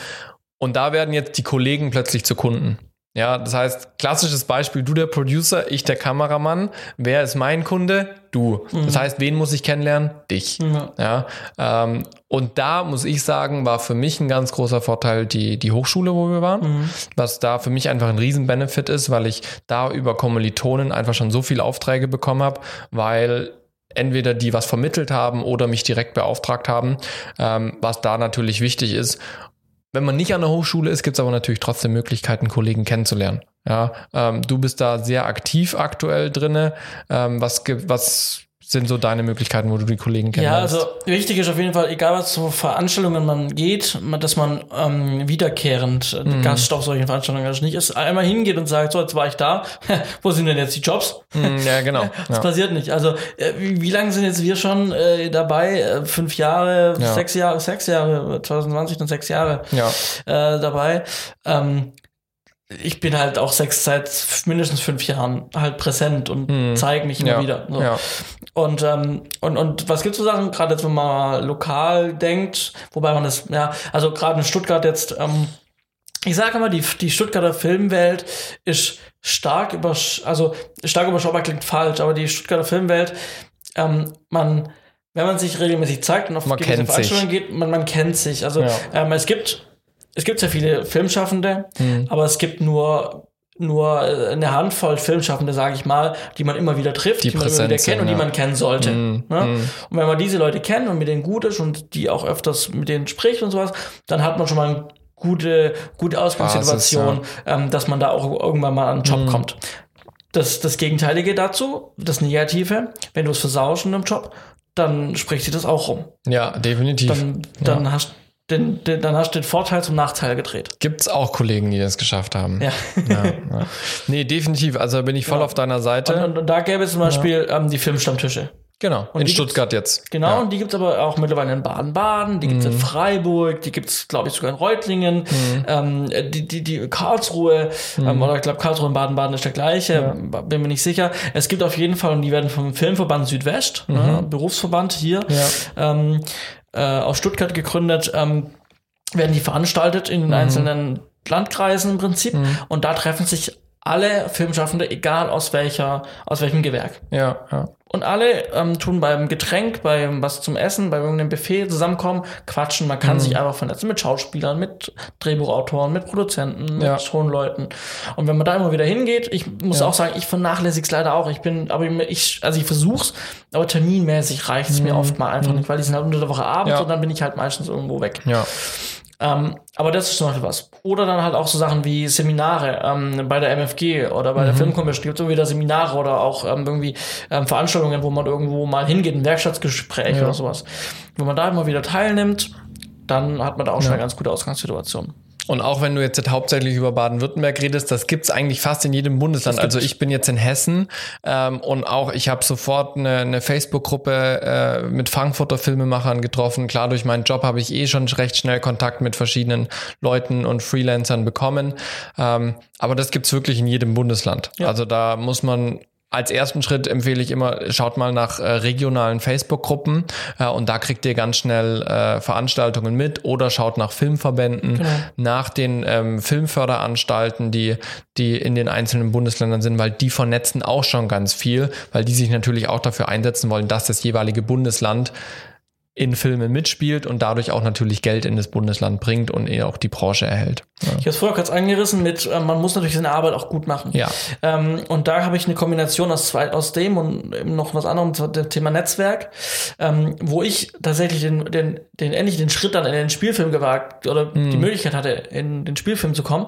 und da werden jetzt die Kollegen plötzlich zu Kunden. Ja, das heißt, klassisches Beispiel, du der Producer, ich der Kameramann. Wer ist mein Kunde? Du. Mhm. Das heißt, wen muss ich kennenlernen? Dich. Ja. ja ähm, und da muss ich sagen, war für mich ein ganz großer Vorteil die, die Hochschule, wo wir waren. Mhm. Was da für mich einfach ein Riesen-Benefit ist, weil ich da über Kommilitonen einfach schon so viele Aufträge bekommen habe, weil entweder die was vermittelt haben oder mich direkt beauftragt haben, ähm, was da natürlich wichtig ist. Wenn man nicht an der Hochschule ist, gibt es aber natürlich trotzdem Möglichkeiten, Kollegen kennenzulernen. Ja, ähm, du bist da sehr aktiv aktuell drinne. Ähm, was, was sind so deine Möglichkeiten, wo du die Kollegen kennenlernst? Ja, also wichtig ist auf jeden Fall, egal was für Veranstaltungen man geht, dass man ähm, wiederkehrend mhm. Gast auf solchen Veranstaltungen nicht ist, einmal hingeht und sagt, so, jetzt war ich da, [LAUGHS] wo sind denn jetzt die Jobs? Mhm, ja, [LAUGHS] genau. Das ja. passiert nicht. Also äh, wie, wie lange sind jetzt wir schon äh, dabei? Äh, fünf Jahre, ja. sechs Jahre, sechs Jahre, 2020 dann sechs Jahre ja. äh, dabei. Ähm, ich bin halt auch sechs seit mindestens fünf Jahren halt präsent und hm. zeige mich immer ja. wieder. So. Ja. Und, ähm, und, und was gibt's so Sachen, gerade jetzt, wenn man lokal denkt, wobei man das, ja, also gerade in Stuttgart jetzt, ähm, ich sage immer, die, die Stuttgarter Filmwelt ist stark über, also stark überschaubar klingt falsch, aber die Stuttgarter Filmwelt, ähm, man, wenn man sich regelmäßig zeigt und auf man gewisse Veranstaltungen geht, man, man kennt sich. Also ja. ähm, es gibt es gibt sehr viele Filmschaffende, mhm. aber es gibt nur nur äh, eine Handvoll Filmschaffende, sage ich mal, die man immer wieder trifft, die, die man immer wieder kennt und ja. die man kennen sollte. Mm, ne? mm. Und wenn man diese Leute kennt und mit denen gut ist und die auch öfters mit denen spricht und sowas, dann hat man schon mal eine gute, gute Ausgangssituation, Basis, ja. ähm, dass man da auch irgendwann mal an den Job mm. kommt. Das, das Gegenteilige dazu, das Negative, wenn du es versauschen im Job, dann spricht sich das auch rum. Ja, definitiv. Dann, dann ja. hast den, den, dann hast du den Vorteil zum Nachteil gedreht. Gibt es auch Kollegen, die das geschafft haben. Ja. ja, ja. Nee, definitiv. Also bin ich voll ja. auf deiner Seite. Und, und, und da gäbe es zum Beispiel ähm, die Filmstammtische. Genau, und in Stuttgart jetzt. Genau, ja. und die gibt's aber auch mittlerweile in Baden-Baden, die gibt's mhm. in Freiburg, die gibt's glaube ich, sogar in Reutlingen, mhm. ähm, die, die, die Karlsruhe, mhm. ähm, oder ich glaube, Karlsruhe und Baden-Baden ist der gleiche, ja. bin mir nicht sicher. Es gibt auf jeden Fall, und die werden vom Filmverband Südwest, ne, mhm. Berufsverband hier, ja. ähm, äh, aus Stuttgart gegründet, ähm, werden die veranstaltet in den mhm. einzelnen Landkreisen im Prinzip. Mhm. Und da treffen sich alle Filmschaffende, egal aus welcher, aus welchem Gewerk. Ja, ja. Und alle ähm, tun beim Getränk, beim was zum Essen, bei irgendeinem Buffet zusammenkommen, quatschen. Man kann mhm. sich einfach vernetzen mit Schauspielern, mit Drehbuchautoren, mit Produzenten, ja. mit Tonleuten. Und wenn man da immer wieder hingeht, ich muss ja. auch sagen, ich vernachlässige es leider auch. Ich bin, aber ich, also ich versuch's, aber terminmäßig reicht es mhm. mir oft mal einfach mhm. nicht, weil die sind halt unter der Woche abends ja. und dann bin ich halt meistens irgendwo weg. Ja. Ähm, aber das ist zum Beispiel was. Oder dann halt auch so Sachen wie Seminare ähm, bei der MFG oder bei der mhm. Filmkommission gibt es immer wieder Seminare oder auch ähm, irgendwie ähm, Veranstaltungen, wo man irgendwo mal hingeht, ein Werkstattgespräch ja. oder sowas. Wenn man da immer wieder teilnimmt, dann hat man da auch schon eine ganz gute Ausgangssituation. Und auch wenn du jetzt hauptsächlich über Baden-Württemberg redest, das gibt's eigentlich fast in jedem Bundesland. Also ich bin jetzt in Hessen ähm, und auch ich habe sofort eine, eine Facebook-Gruppe äh, mit Frankfurter Filmemachern getroffen. Klar, durch meinen Job habe ich eh schon recht schnell Kontakt mit verschiedenen Leuten und Freelancern bekommen. Ähm, aber das gibt's wirklich in jedem Bundesland. Ja. Also da muss man als ersten Schritt empfehle ich immer, schaut mal nach äh, regionalen Facebook-Gruppen äh, und da kriegt ihr ganz schnell äh, Veranstaltungen mit oder schaut nach Filmverbänden, genau. nach den ähm, Filmförderanstalten, die, die in den einzelnen Bundesländern sind, weil die vernetzen auch schon ganz viel, weil die sich natürlich auch dafür einsetzen wollen, dass das jeweilige Bundesland in Filmen mitspielt und dadurch auch natürlich Geld in das Bundesland bringt und auch die Branche erhält. Ja. Ich habe es vorher kurz angerissen mit, äh, man muss natürlich seine Arbeit auch gut machen. Ja. Ähm, und da habe ich eine Kombination aus zwei, aus dem und noch was anderem, das Thema Netzwerk, ähm, wo ich tatsächlich den, den, den endlich den Schritt dann in den Spielfilm gewagt oder mhm. die Möglichkeit hatte, in den Spielfilm zu kommen.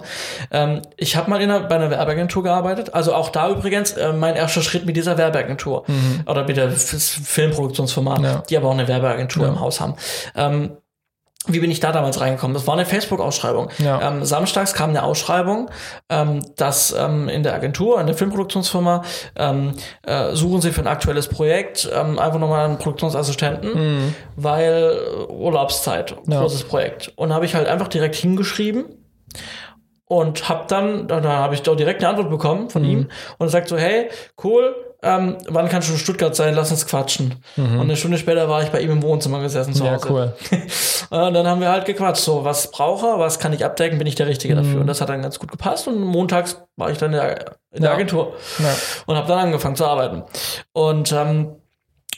Ähm, ich habe mal in einer, bei einer Werbeagentur gearbeitet, also auch da übrigens äh, mein erster Schritt mit dieser Werbeagentur mhm. oder mit der Filmproduktionsfirma, ja. die aber auch eine Werbeagentur ja. im Haus haben. Ähm, wie bin ich da damals reingekommen? Das war eine Facebook-Ausschreibung. Ja. Ähm, samstags kam eine Ausschreibung, ähm, dass ähm, in der Agentur, in der Filmproduktionsfirma, ähm, äh, suchen sie für ein aktuelles Projekt ähm, einfach nochmal einen Produktionsassistenten, mhm. weil Urlaubszeit, ja. großes Projekt. Und habe ich halt einfach direkt hingeschrieben und habe dann, da, da habe ich doch direkt eine Antwort bekommen von mhm. ihm und er sagt so, hey, cool, ähm, wann kannst du in Stuttgart sein? Lass uns quatschen. Mhm. Und eine Stunde später war ich bei ihm im Wohnzimmer gesessen zu Hause. Ja, cool. [LAUGHS] und dann haben wir halt gequatscht. So, was brauche was kann ich abdecken, bin ich der Richtige mhm. dafür. Und das hat dann ganz gut gepasst. Und montags war ich dann in der, in der Agentur ja. und habe dann angefangen zu arbeiten. Und ähm,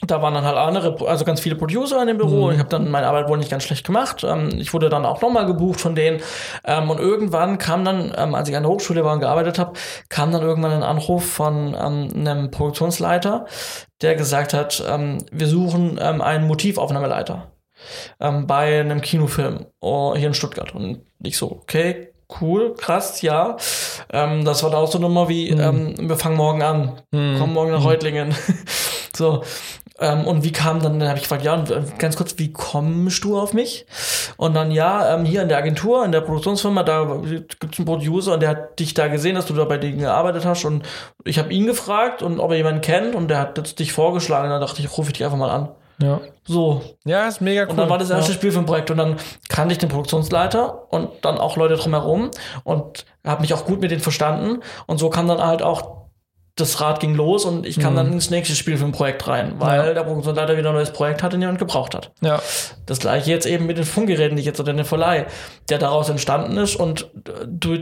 da waren dann halt andere, also ganz viele Producer in dem Büro. Mhm. Ich habe dann meine Arbeit wohl nicht ganz schlecht gemacht. Ähm, ich wurde dann auch nochmal gebucht von denen. Ähm, und irgendwann kam dann, ähm, als ich an der Hochschule war und gearbeitet habe, kam dann irgendwann ein Anruf von einem Produktionsleiter, der gesagt hat, wir suchen einen Motivaufnahmeleiter bei einem Kinofilm oh, hier in Stuttgart. Und ich so, okay, cool, krass, ja. Ähm, das war da auch so eine Nummer wie, mhm. ähm, wir fangen morgen an, mhm. kommen morgen nach mhm. Reutlingen. [LAUGHS] so, ähm, und wie kam dann, dann habe ich gefragt, ja, äh, ganz kurz, wie kommst du auf mich? Und dann, ja, ähm, hier in der Agentur, in der Produktionsfirma, da gibt es einen Producer und der hat dich da gesehen, dass du da bei denen gearbeitet hast. Und ich habe ihn gefragt und ob er jemanden kennt und der hat jetzt dich vorgeschlagen. Und dann dachte ich, rufe ich dich einfach mal an. Ja. So. Ja, ist mega cool. Und dann war das erste ja. Spiel für ein Projekt und dann kannte ich den Produktionsleiter und dann auch Leute drumherum und habe mich auch gut mit denen verstanden und so kam dann halt auch das Rad ging los und ich kam mhm. dann ins nächste Spiel für ein Projekt rein, weil ja. der Produktionsleiter wieder ein neues Projekt hatte, den jemand gebraucht hat. Ja. Das gleiche jetzt eben mit den Funkgeräten, die ich jetzt oder den Verleih, der daraus entstanden ist und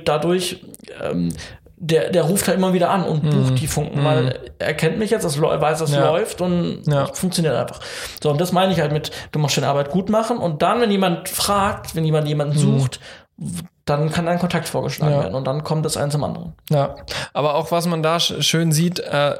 dadurch ähm, der, der ruft halt immer wieder an und bucht mhm. die Funken, mhm. weil er kennt mich jetzt, es weiß, es ja. läuft und ja. funktioniert einfach. So, und das meine ich halt mit, du musst deine Arbeit gut machen und dann, wenn jemand fragt, wenn jemand jemanden mhm. sucht, dann kann ein Kontakt vorgeschlagen ja. werden und dann kommt das eins zum anderen. Ja, aber auch was man da schön sieht, äh,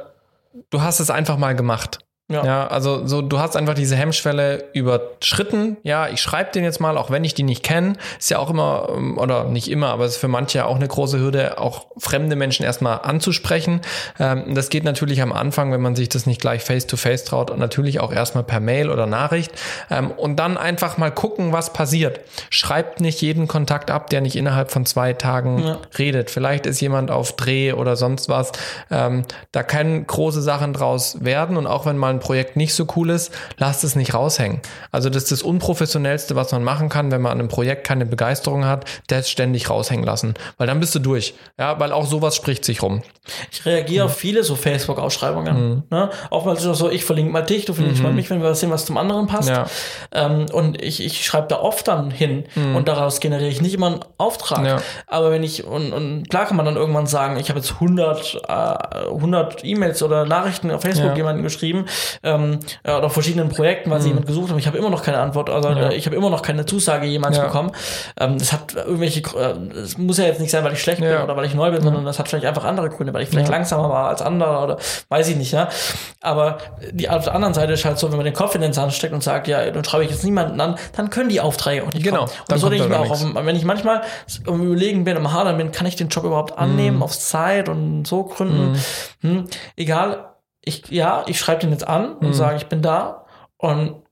du hast es einfach mal gemacht. Ja. ja, also so du hast einfach diese Hemmschwelle überschritten. Ja, ich schreibe den jetzt mal, auch wenn ich die nicht kenne. Ist ja auch immer, ähm, oder nicht immer, aber es ist für manche auch eine große Hürde, auch fremde Menschen erstmal anzusprechen. Ähm, das geht natürlich am Anfang, wenn man sich das nicht gleich face-to-face -face traut und natürlich auch erstmal per Mail oder Nachricht. Ähm, und dann einfach mal gucken, was passiert. Schreibt nicht jeden Kontakt ab, der nicht innerhalb von zwei Tagen ja. redet. Vielleicht ist jemand auf Dreh oder sonst was. Ähm, da können große Sachen draus werden und auch wenn mal ein Projekt nicht so cool ist, lasst es nicht raushängen. Also das ist das Unprofessionellste, was man machen kann, wenn man an einem Projekt keine Begeisterung hat, das ständig raushängen lassen. Weil dann bist du durch. Ja, weil auch sowas spricht sich rum. Ich reagiere mhm. auf viele so Facebook-Ausschreibungen. Mhm. Ne? Ist es so, ich verlinke mal dich, du verlinkst mhm. mal mich, wenn wir was sehen, was zum anderen passt. Ja. Ähm, und ich, ich schreibe da oft dann hin mhm. und daraus generiere ich nicht immer einen Auftrag. Ja. Aber wenn ich, und, und klar kann man dann irgendwann sagen, ich habe jetzt 100, äh, 100 E-Mails oder Nachrichten auf Facebook ja. jemanden geschrieben, ähm, äh, oder verschiedenen Projekten, weil mhm. sie jemand gesucht haben. Ich habe immer noch keine Antwort, also ja. ich habe immer noch keine Zusage jemals ja. bekommen. Ähm, das hat irgendwelche, es äh, muss ja jetzt nicht sein, weil ich schlecht ja. bin oder weil ich neu bin, sondern das hat vielleicht einfach andere Gründe, weil ich vielleicht langsamer war als andere oder weiß ich nicht, ja. Aber die auf der anderen Seite ist halt so, wenn man den Kopf in den Sand steckt und sagt, ja, dann schreibe ich jetzt niemanden an, dann können die Aufträge auch nicht genau, kommen. Und das soll ich mir auch, auf, wenn ich manchmal Überlegen bin, im Hadern bin, kann ich den Job überhaupt annehmen, mhm. auf Zeit und so gründen. Mhm. Hm, egal, ich, ja, ich schreibe den jetzt an und mhm. sage, ich bin da und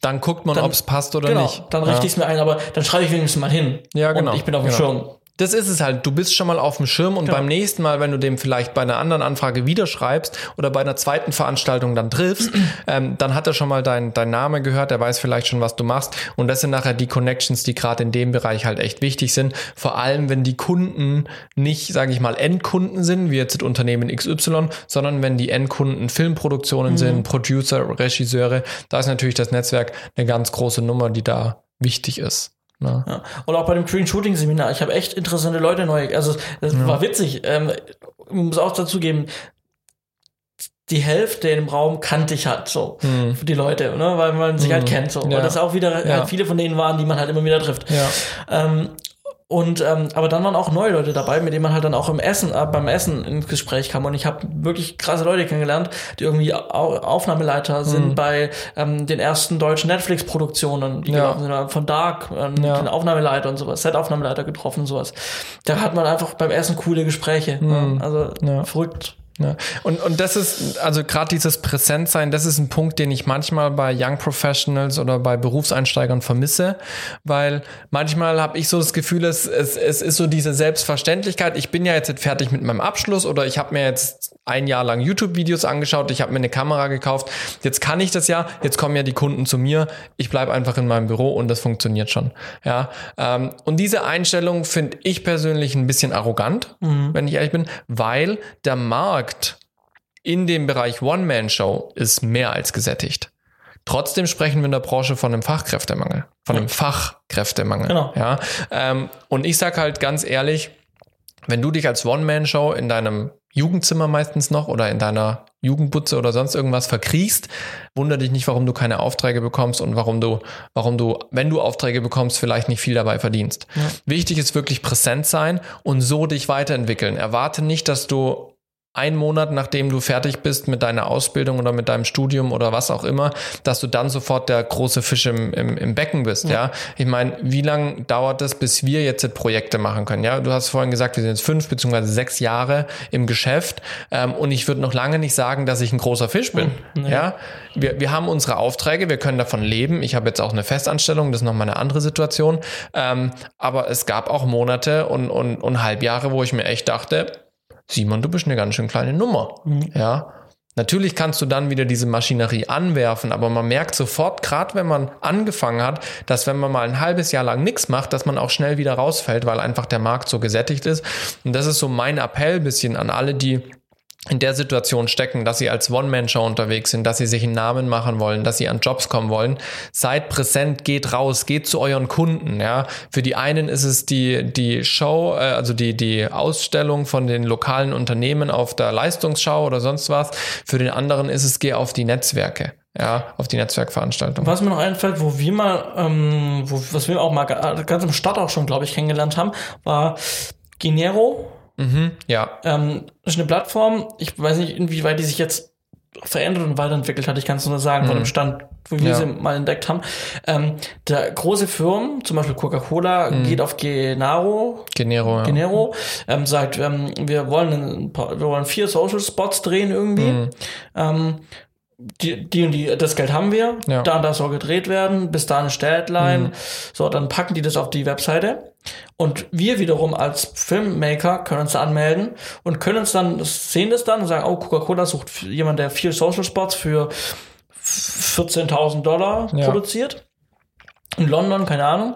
Dann guckt man, ob es passt oder genau, nicht. dann richte ich es mir ein, aber dann schreibe ich wenigstens mal hin. Ja, genau. Und ich bin auf dem genau. Schirm. Das ist es halt. Du bist schon mal auf dem Schirm und Genau. beim nächsten Mal, wenn du dem vielleicht bei einer anderen Anfrage wieder schreibst oder bei einer zweiten Veranstaltung dann triffst, [CLEARS THROAT] ähm, dann hat er schon mal dein, dein Name gehört, er weiß vielleicht schon, was du machst. Und das sind nachher die Connections, die gerade in dem Bereich halt echt wichtig sind. Vor allem, wenn die Kunden nicht, sage ich mal, Endkunden sind, wie jetzt das Unternehmen XY, sondern wenn die Endkunden Filmproduktionen sind, Producer, Regisseure, da ist natürlich das Netzwerk eine ganz große Nummer, die da wichtig ist. Ne? Ja. Und auch bei dem Green Shooting Seminar, ich habe echt interessante Leute neu. Also das war witzig. Ähm, ich muss auch dazu geben, die Hälfte im Raum kannte ich halt so für die Leute, ne? weil man sich halt kennt so. Hm. Ja. Und das auch wieder Ja. halt viele von denen waren, die man halt immer wieder trifft. Ja. Ähm, und ähm, aber dann waren auch neue Leute dabei, mit denen man halt dann auch im Essen, äh, beim Essen ins Gespräch kam. Und ich habe wirklich krasse Leute kennengelernt, die irgendwie Au Aufnahmeleiter sind Mhm. bei ähm, den ersten deutschen Netflix-Produktionen, die Ja. sind, von Dark, ähm, Ja. den Aufnahmeleiter und sowas, Set-Aufnahmeleiter getroffen sowas. Da hat man einfach beim Essen coole Gespräche. Ne? Also Mhm. Ja. verrückt. Ja. Und, und das ist, also gerade dieses Präsentsein, das ist ein Punkt, den ich manchmal bei Young Professionals oder bei Berufseinsteigern vermisse, weil manchmal habe ich so das Gefühl, es, es, es ist so diese Selbstverständlichkeit, ich bin ja jetzt fertig mit meinem Abschluss oder ich habe mir jetzt ein Jahr lang YouTube-Videos angeschaut, ich habe mir eine Kamera gekauft, jetzt kann ich das ja, jetzt kommen ja die Kunden zu mir, ich bleibe einfach in meinem Büro und das funktioniert schon. Ja, ähm, und diese Einstellung finde ich persönlich ein bisschen arrogant, wenn ich ehrlich bin, weil der Markt in dem Bereich One-Man-Show ist mehr als gesättigt. Trotzdem sprechen wir in der Branche von einem Fachkräftemangel, von einem Fachkräftemangel. Genau. Ja, ähm, und ich sag halt ganz ehrlich, wenn du dich als One-Man-Show in deinem Jugendzimmer meistens noch oder in deiner Jugendbutze oder sonst irgendwas verkriechst, wunder dich nicht, warum du keine Aufträge bekommst und warum du, warum du, wenn du Aufträge bekommst, vielleicht nicht viel dabei verdienst. Wichtig ist wirklich präsent sein und so dich weiterentwickeln. Erwarte nicht, dass du ein Monat, nachdem du fertig bist mit deiner Ausbildung oder mit deinem Studium oder was auch immer, dass du dann sofort der große Fisch im, im, im Becken bist, ja. Ich meine, wie lange dauert es, bis wir jetzt Projekte machen können, ja? Du hast vorhin gesagt, wir sind jetzt fünf beziehungsweise sechs Jahre im Geschäft ähm, und ich würde noch lange nicht sagen, dass ich ein großer Fisch bin, ja. Wir, wir haben unsere Aufträge, wir können davon leben. Ich habe jetzt auch eine Festanstellung, das ist nochmal eine andere Situation. Ähm, aber es gab auch Monate und, und, und Halbjahre, wo ich mir echt dachte, Simon, du bist eine ganz schön kleine Nummer. Ja. Natürlich kannst du dann wieder diese Maschinerie anwerfen, aber man merkt sofort, gerade wenn man angefangen hat, dass wenn man mal ein halbes Jahr lang nichts macht, dass man auch schnell wieder rausfällt, weil einfach der Markt so gesättigt ist. Und das ist so mein Appell bisschen an alle, die in der Situation stecken, dass sie als One-Man-Show unterwegs sind, dass sie sich einen Namen machen wollen, dass sie an Jobs kommen wollen. Seid präsent, geht raus, geht zu euren Kunden. Ja, für die einen ist es die die Show, äh, also die die Ausstellung von den lokalen Unternehmen auf der Leistungsschau oder sonst was. Für den anderen ist es geh auf die Netzwerke. Ja, auf die Netzwerkveranstaltung. Was mir noch einfällt, wo wir mal, ähm, wo, was wir auch mal ga- ganz am Start auch schon, glaube ich, kennengelernt haben, war Genero. Mhm, ja, Ähm, ist eine Plattform. Ich weiß nicht, inwieweit die sich jetzt verändert und weiterentwickelt hat. Ich kann es nur sagen, von dem Stand, wo wir Mhm. Ja. sie mal entdeckt haben. Ähm, der große Firmen, zum Beispiel Coca-Cola, Mhm. geht auf Genaro, Genero. Ja. Genero, ähm, sagt, ähm, wir wollen ein paar, wir wollen vier Social Spots drehen irgendwie. Mhm. Ähm, die, die und die, das Geld haben wir, Ja. da und das soll gedreht werden, bis da eine Deadline. So, dann packen die das auf die Webseite. Und wir wiederum als Filmmaker können uns da anmelden und können uns dann, sehen das dann und sagen, oh, Coca-Cola sucht jemand, der vier Social Spots für 14.000 Dollar Ja. produziert. In London, keine Ahnung.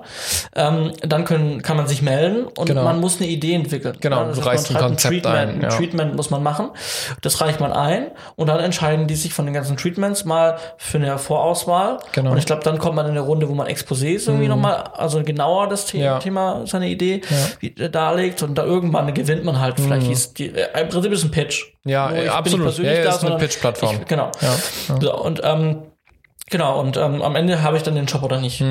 Ähm, dann können, kann man sich melden und Genau. man muss eine Idee entwickeln. Genau, das du heißt, reichst ein Konzept Treatment, ein, Ein ja. Treatment muss man machen. Das reicht man ein und dann entscheiden die sich von den ganzen Treatments mal für eine Vorauswahl. Genau. Und ich glaube, dann kommt man in eine Runde, wo man Exposés irgendwie nochmal, also genauer das The Ja. Thema, seine Idee darlegt und da irgendwann gewinnt man halt vielleicht ist die, äh, im Prinzip ist ein Pitch. Ja, absolut. Ja, ja, da, ist eine Pitch-Plattform. Genau. Ja, So, und ähm, genau, und ähm, am Ende habe ich dann den Job oder nicht.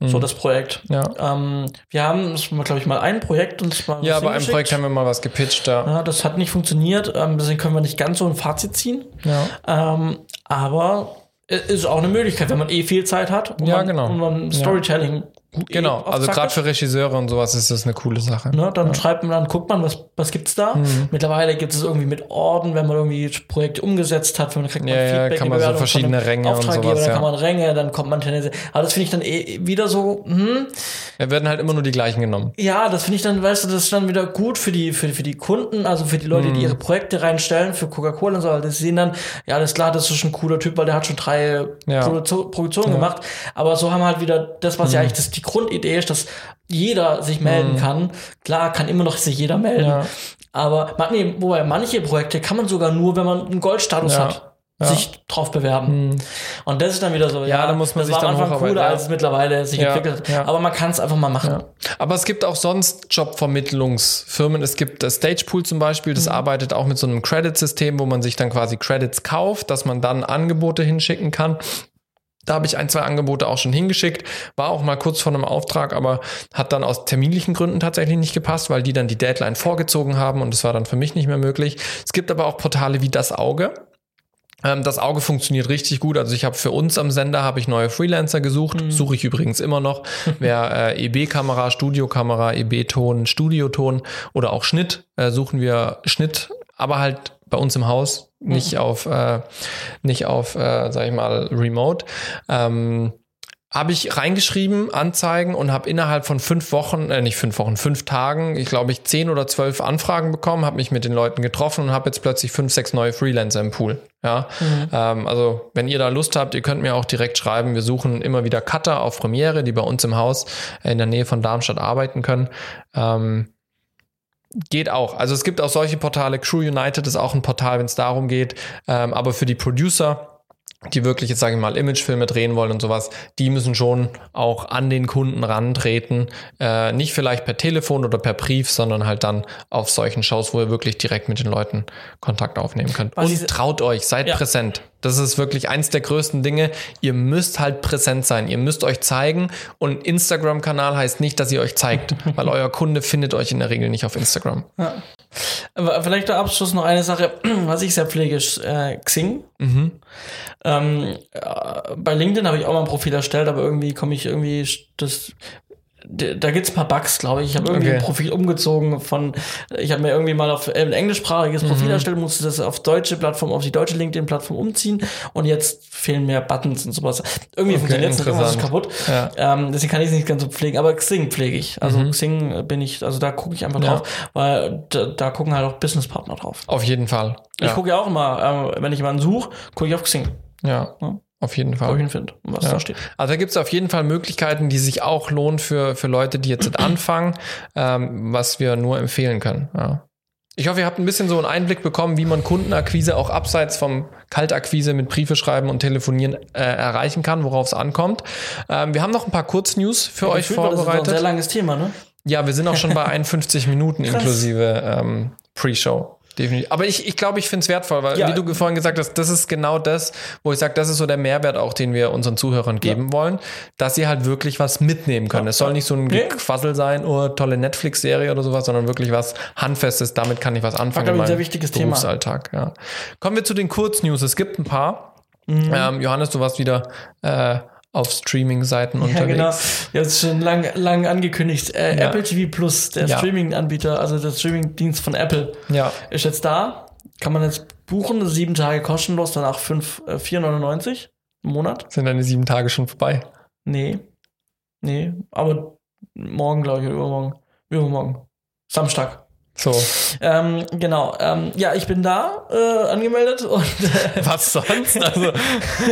So das Projekt. Ja. Ähm, wir haben, glaube ich, mal ein Projekt uns mal Ja, bei einem. Projekt haben wir mal was gepitcht da. Ja, das hat nicht funktioniert, ähm, deswegen können wir nicht ganz so ein Fazit ziehen. Ja. Ähm, aber es ist auch eine Möglichkeit, wenn man eh viel Zeit hat und Ja, man, genau. und man Storytelling Genau, eh auf also gerade für Regisseure und sowas ist das eine coole Sache. Ne, dann schreibt man, dann guckt man, was, was gibt's da. Mhm. Mittlerweile gibt es irgendwie mit Orden, wenn man irgendwie Projekte umgesetzt hat, dann kriegt man Ja, ja, Feedback, kann die man so Bewertung verschiedene Ränge und sowas, dann ja. kann man Ränge, dann kommt man tendenziell. Aber das finde ich dann eh wieder so, hm, Wir werden halt immer nur die gleichen genommen. ja, das finde ich dann, weißt du, das ist dann wieder gut für die, für, für die Kunden, also für die Leute, Mhm. die ihre Projekte reinstellen, für Coca-Cola und so, weil das sehen dann, ja, das ist klar, das ist schon ein cooler Typ, weil der hat schon drei Ja. Produktionen gemacht. Aber so haben wir halt wieder das, was ja Mhm. eigentlich das, die Grundidee ist, dass jeder sich melden kann. Klar, kann immer noch sich jeder melden. Ja. Aber nee, wobei manche Projekte kann man sogar nur, wenn man einen Goldstatus Ja. hat, sich drauf bewerben. Und das ist dann wieder so, ja, da muss man das sich war am dann Anfang hocharbeiten, cooler, ja. als es mittlerweile sich Ja, entwickelt hat. ja. Aber man kann es einfach mal machen. Aber es gibt auch sonst Jobvermittlungsfirmen. Es gibt das Stagepool zum Beispiel, Mhm. das arbeitet auch mit so einem Credit-System, wo man sich dann quasi Credits kauft, dass man dann Angebote hinschicken kann. Da habe ich ein, zwei Angebote auch schon hingeschickt, war auch mal kurz vor einem Auftrag, aber hat dann aus terminlichen Gründen tatsächlich nicht gepasst, weil die dann die Deadline vorgezogen haben und das war dann für mich nicht mehr möglich. Es gibt aber auch Portale wie das Auge. Ähm, Das Auge funktioniert richtig gut. Also ich habe für uns am Sender habe ich neue Freelancer gesucht. Suche ich übrigens immer noch. [LAUGHS] Wer äh, EB-Kamera, Studiokamera, EB-Ton, Studioton oder auch Schnitt, äh, suchen wir Schnitt, aber halt bei uns im Haus, nicht auf, äh, nicht auf, äh, sag ich mal, Remote. Ähm, habe ich reingeschrieben, Anzeigen und habe innerhalb von fünf Wochen, äh, nicht fünf Wochen, fünf Tagen, ich glaube ich zehn oder zwölf Anfragen bekommen, habe mich mit den Leuten getroffen und habe jetzt plötzlich fünf, sechs neue Freelancer im Pool. Ja, ähm, also wenn ihr da Lust habt, ihr könnt mir auch direkt schreiben. Wir suchen immer wieder Cutter auf Premiere, die bei uns im Haus äh, in der Nähe von Darmstadt arbeiten können. Ähm, Geht auch. Also es gibt auch solche Portale. Crew United ist auch ein Portal, wenn es darum geht. Ähm, aber für die Producer, die wirklich jetzt sage ich mal Imagefilme drehen wollen und sowas, die müssen schon auch an den Kunden rantreten. Äh, nicht vielleicht per Telefon oder per Brief, sondern halt dann auf solchen Shows, wo ihr wirklich direkt mit den Leuten Kontakt aufnehmen könnt. Was und traut euch, seid Ja. präsent. Das ist wirklich eins der größten Dinge. Ihr müsst halt präsent sein. Ihr müsst euch zeigen. Und Instagram-Kanal heißt nicht, dass ihr euch zeigt, [LAUGHS] weil euer Kunde findet euch in der Regel nicht auf Instagram. Aber vielleicht der Abschluss noch eine Sache, [CLEARS THROAT] was ich sehr pflege, ist äh, Xing. Mhm. Ähm, äh, bei LinkedIn habe ich auch mal ein Profil erstellt, aber irgendwie komme ich irgendwie das. Da gibt's ein paar Bugs, glaube ich. Ich habe irgendwie Okay. ein Profil umgezogen von, ich habe mir irgendwie mal auf ein englischsprachiges Mhm. Profil erstellt, musste das auf deutsche Plattform, auf die deutsche LinkedIn-Plattform umziehen und jetzt fehlen mir Buttons und sowas. Irgendwie funktioniert es nicht, irgendwas ist kaputt. Ja. Ähm, deswegen kann ich es nicht ganz so pflegen, aber Xing pflege ich. Also Xing äh, bin ich, also da gucke ich einfach Mhm. Ja. drauf, weil da, da gucken halt auch Businesspartner drauf. Auf jeden Fall. Ich Ja. gucke ja auch immer, äh, wenn ich jemanden suche, gucke ich auf Xing, ja. Ja. Auf jeden wo ich Fall. ihn finde was Ja. da steht. Also da gibt es auf jeden Fall Möglichkeiten, die sich auch lohnen für, für Leute, die jetzt [CLEARS THROAT] anfangen, ähm, was wir nur empfehlen können. Ja. Ich hoffe, ihr habt ein bisschen so einen Einblick bekommen, wie man Kundenakquise auch abseits vom Kaltakquise mit Briefe schreiben und telefonieren äh, erreichen kann, worauf es ankommt. Ähm, wir haben noch ein paar Kurznews für euch Gefühlt war Das ist ein sehr vorbereitet. langes Thema, ne? Ja, wir sind auch schon bei [LAUGHS] 51 Minuten inklusive ähm, Pre-Show. Definitiv. Aber ich, ich glaube, ich finde es wertvoll, weil, Ja. wie du vorhin gesagt hast, das ist genau das, wo ich sage, das ist so der Mehrwert auch, den wir unseren Zuhörern geben wollen, dass sie halt wirklich was mitnehmen können. Ja. Es soll nicht so ein Nee. Gequassel sein, oh, tolle Netflix-Serie oder sowas, sondern wirklich was Handfestes, damit kann ich was anfangen. ich, in ein sehr wichtiges Thema. Berufsalltag, Ja. Kommen wir zu den Kurznews. Es gibt ein paar. Mhm. Ähm, Johannes, du warst wieder äh, auf Streaming-Seiten Ja, unterwegs. genau. Jetzt schon lang, lang angekündigt. Äh, Ja. Apple TV Plus, der Ja. Streaming-Anbieter, also der Streaming-Dienst von Apple, Ja. ist jetzt da. Kann man jetzt buchen, sieben Tage kostenlos, danach fünf, äh, 4,99 im Monat. Sind deine sieben Tage schon vorbei? Nee. Nee, aber morgen, glaube ich, oder übermorgen. Übermorgen. Samstag. So. Ähm, genau. Ähm, ja, ich bin da äh, angemeldet [LAUGHS] und, äh, Was sonst? Also,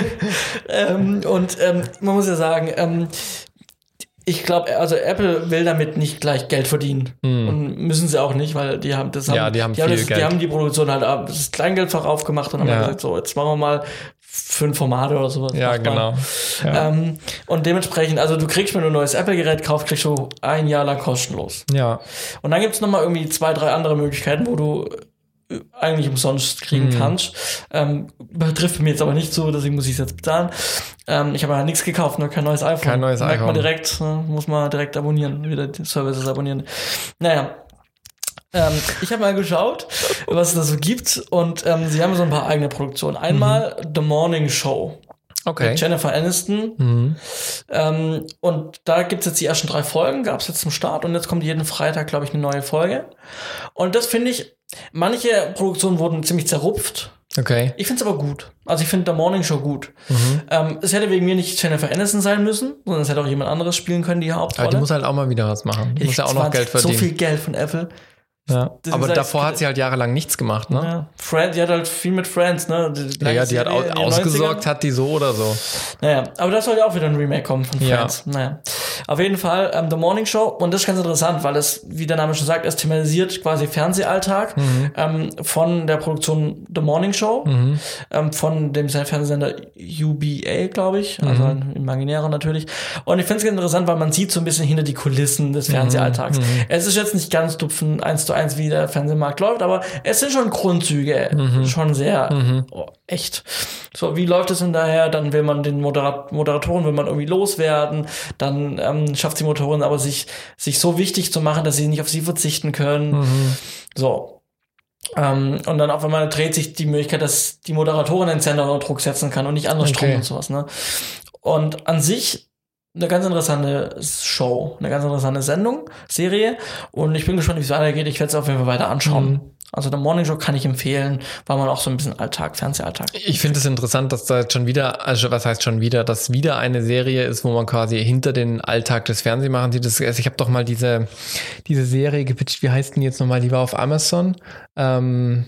[LAUGHS] ähm, und ähm, man muss ja sagen, ähm, ich glaube, also Apple will damit nicht gleich Geld verdienen. Und müssen sie auch nicht, weil die haben das haben, Hm. Ja, die haben viel das, Geld. Die haben die Produktion halt ab- das Kleingeldfach aufgemacht und haben Ja. gesagt, so, jetzt machen wir mal fünf Formate oder sowas. ja, man. genau. Ja. Ähm, und dementsprechend, also du kriegst, wenn du ein neues Apple-Gerät kaufst, kriegst du ein Jahr lang kostenlos. ja. Und dann gibt's noch mal irgendwie zwei, drei andere Möglichkeiten, wo du äh, eigentlich umsonst kriegen Mhm. kannst. Ähm, betrifft mir jetzt aber nicht so, deswegen muss ich es jetzt bezahlen. Ähm, ich habe ja nichts gekauft, nur kein neues iPhone. Kein neues Merkt man iPhone. direkt, ne? muss man direkt abonnieren, wieder die Services abonnieren. Naja. Ähm, ich habe mal geschaut, was es da so gibt und ähm, sie haben so ein paar eigene Produktionen. Einmal Mhm. The Morning Show. Okay. Mit Jennifer Aniston. Mhm. Ähm, und da gibt's jetzt die ersten drei Folgen, gab's jetzt zum Start und jetzt kommt jeden Freitag, glaube ich, eine neue Folge. Und das finde ich, manche Produktionen wurden ziemlich zerrupft. Okay. Ich finde es aber gut. Also ich finde der Morning Show gut. Mhm. Ähm, es hätte wegen mir nicht Jennifer Aniston sein müssen, sondern es hätte auch jemand anderes spielen können, die Hauptrolle. Aber die muss halt auch mal wieder was machen. Die muss ja auch noch Geld verdienen. So viel Geld von Apple. Ja. Das Aber ist davor halt- hat sie halt jahrelang nichts gemacht, ne? Ja. Friends, die hat halt viel mit Friends, ne? Ja, ja, die hat au Serie in den ausgesorgt, 90ern. hat die so oder so. Naja, aber da soll ja auch wieder ein Remake kommen von Ja. Friends. Naja. Auf jeden Fall ähm, The Morning Show und das ist ganz interessant, weil es, wie der Name schon sagt, es thematisiert quasi Fernsehalltag Mhm. ähm, von der Produktion The Morning Show, ähm, von dem Fernsehsender UBA, glaube ich, Mhm. also ein imaginärer natürlich. Und ich finde es ganz interessant, weil man sieht so ein bisschen hinter die Kulissen Mhm. des Fernsehalltags. Es ist jetzt nicht ganz dupfen eins zu eins, wie der Fernsehmarkt läuft, aber es sind schon Grundzüge, Mhm. schon sehr oh, echt. So, wie läuft es denn daher? Dann will man den Moderat Moderatoren, will man irgendwie loswerden, dann ähm, schafft die Moderatorin aber sich, sich so wichtig zu machen, dass sie nicht auf sie verzichten können. Mhm. So. Ähm, und dann auf einmal dreht sich die Möglichkeit, dass die Moderatorin den Sender unter Druck setzen kann und nicht andersrum Okay. und sowas. Ne? Und an sich eine ganz interessante Show, eine ganz interessante Sendung, Serie. Und ich bin gespannt, wie es weitergeht. Ich werde es auf jeden Fall weiter anschauen. Mhm. Also der Morning Show kann ich empfehlen, weil man auch so ein bisschen Alltag, Fernsehalltag. Ich finde es interessant, dass da jetzt schon wieder, also was heißt schon wieder, dass wieder eine Serie ist, wo man quasi hinter den Alltag des Fernsehmachens sieht. Das, also ich habe doch mal diese, diese Serie gepitcht, wie heißt denn jetzt nochmal, die war auf Amazon. Ähm,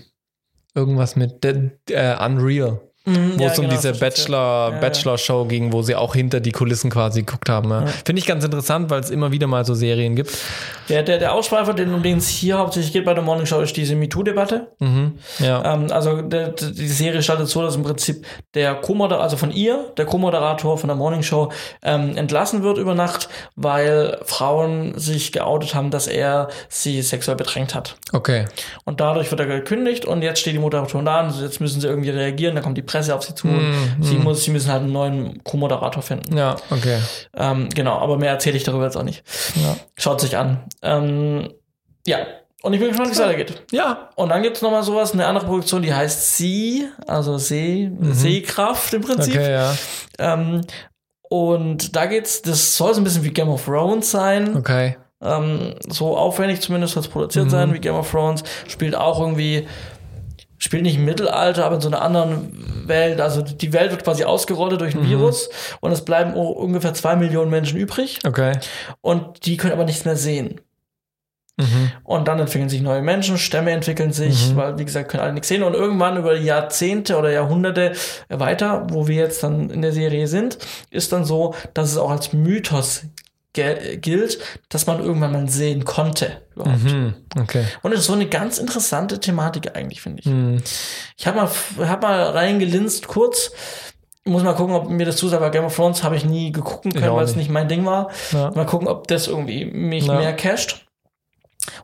irgendwas mit äh, Unreal. Mhm, wo ja, es um genau, diese Bachelor, ja. Ja, ja. Bachelor-Show ging, wo sie auch hinter die Kulissen quasi geguckt haben. Ja. Finde ich ganz interessant, weil es immer wieder mal so Serien gibt. Der, der, der Ausschweifer, den, um den es hier hauptsächlich geht bei der Morning Show, ist diese MeToo-Debatte. Mhm. Ähm, also der, die Serie startet so, dass im Prinzip der Co-Moderator, also von ihr, der Co-Moderator von der Morning Show, ähm, entlassen wird über Nacht, weil Frauen sich geoutet haben, dass er sie sexuell bedrängt hat. Okay. Und dadurch wird er gekündigt und jetzt steht die Moderatorin da und jetzt müssen sie irgendwie reagieren, da kommt die Presse auf sie zu und sie, muss, sie müssen halt einen neuen Co-Moderator finden. Ja, okay. Ähm, genau, aber mehr erzähle ich darüber jetzt auch nicht. Ja. Schaut sich an. Ähm, ja, und ich bin gespannt, wie es weitergeht. Ja. Und dann gibt's noch mal sowas, eine andere Produktion, die heißt See, also See, Sehkraft im Prinzip. Mhm. Okay, ja. Ähm, und da geht's, das soll so ein bisschen wie Game of Thrones sein. Okay. Ähm, so aufwendig zumindest soll es produziert sein wie Game of Thrones. Spielt auch irgendwie, spielt nicht im Mittelalter, aber in so einer anderen Welt. Also die Welt wird quasi ausgerottet durch ein Virus und es bleiben ungefähr zwei Millionen Menschen übrig Okay. und die können aber nichts mehr sehen. Mhm. Und dann entwickeln sich neue Menschen, Stämme entwickeln sich, weil, wie gesagt, können alle nichts sehen. Und irgendwann über Jahrzehnte oder Jahrhunderte weiter, wo wir jetzt dann in der Serie sind, ist dann so, dass es auch als Mythos gilt, dass man irgendwann mal sehen konnte. Mhm. Okay. Und das ist so eine ganz interessante Thematik eigentlich, finde ich. Mhm. Ich habe mal, hab mal reingelinst kurz. Muss mal gucken, ob mir das zusagt. Bei Game of Thrones habe ich nie gegucken können, weil es nicht. mein Ding war. Ja. Mal gucken, ob das irgendwie mich Ja. mehr casht.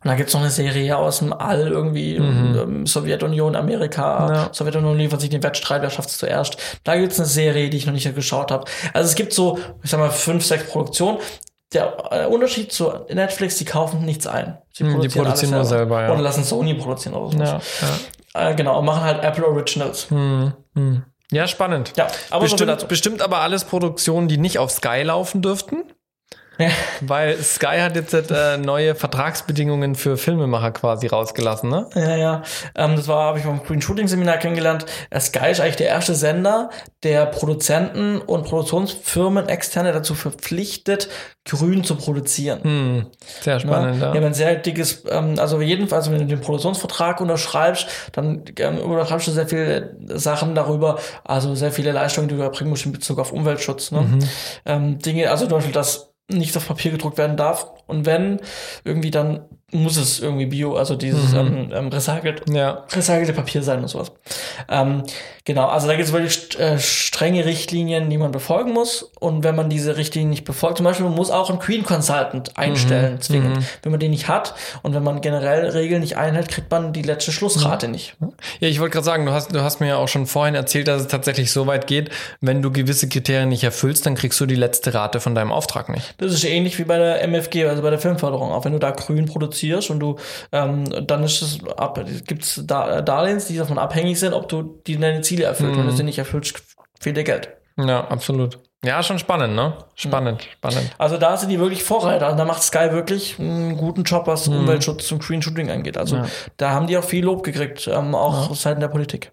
Und dann gibt's noch eine Serie aus dem All, irgendwie ähm, Sowjetunion, Amerika. Mhm. Ja. Sowjetunion liefert sich den Wettstreit, wer schafft's zuerst. Da gibt's eine Serie, die ich noch nicht geschaut habe. Also es gibt so, ich sag mal, fünf, sechs Produktionen. Der äh, Unterschied zu Netflix, die kaufen nichts ein. Sie Hm, die produzieren alles nur selber, ja. Oder lassen Sony produzieren oder so. Ja. Ja. Äh, genau, und machen halt Apple Originals. Mhm. Mhm. Ja, spannend. Ja, aber so bestimmt, dazu. bestimmt aber alles Produktionen, die nicht auf Sky laufen dürften. Ja. Weil Sky hat jetzt äh, neue Vertragsbedingungen für Filmemacher quasi rausgelassen, ne? Ja, ja. Ähm, das war, habe ich beim Green Shooting Seminar kennengelernt. Äh, Sky ist eigentlich der erste Sender, der Produzenten und Produktionsfirmen externe dazu verpflichtet, grün zu produzieren. Hm. Sehr spannend, Ja, ja. haben ein sehr dickes, ähm, also jedenfalls, wenn du den Produktionsvertrag unterschreibst, dann ähm, unterschreibst du sehr viele Sachen darüber, also sehr viele Leistungen, die du erbringen musst in Bezug auf Umweltschutz. Ne? Mhm. Ähm, Dinge, also zum Beispiel, dass nichts auf Papier gedruckt werden darf. Und wenn, irgendwie dann muss es irgendwie Bio, also dieses ähm, ähm, recycelt, Ja. recycelte Papier sein und sowas. Ähm, genau, also da gibt es wirklich äh, strenge Richtlinien, die man befolgen muss. Und wenn man diese Richtlinien nicht befolgt, zum Beispiel, man muss auch einen Green Consultant einstellen, zwingend. Wenn man den nicht hat und wenn man generell Regeln nicht einhält, kriegt man die letzte Schlussrate nicht. Ja, ich wollte gerade sagen, du hast, du hast mir ja auch schon vorhin erzählt, dass es tatsächlich so weit geht, wenn du gewisse Kriterien nicht erfüllst, dann kriegst du die letzte Rate von deinem Auftrag nicht. Das ist ähnlich wie bei der MFG, also bei der Filmförderung. Auch wenn du da grün produzierst und du, ähm, dann ist es ab, gibt's da Darlehens, die davon abhängig sind, ob du die deine Ziele erfüllt. Wenn du sie nicht erfüllst, fehlt dir Geld. Ja, absolut. Ja, schon spannend, ne? Spannend, spannend. Also da sind die wirklich Vorreiter. Da macht Sky wirklich einen guten Job, was Umweltschutz und Green Shooting angeht. Also Ja. da haben die auch viel Lob gekriegt, ähm, auch seitens der Politik.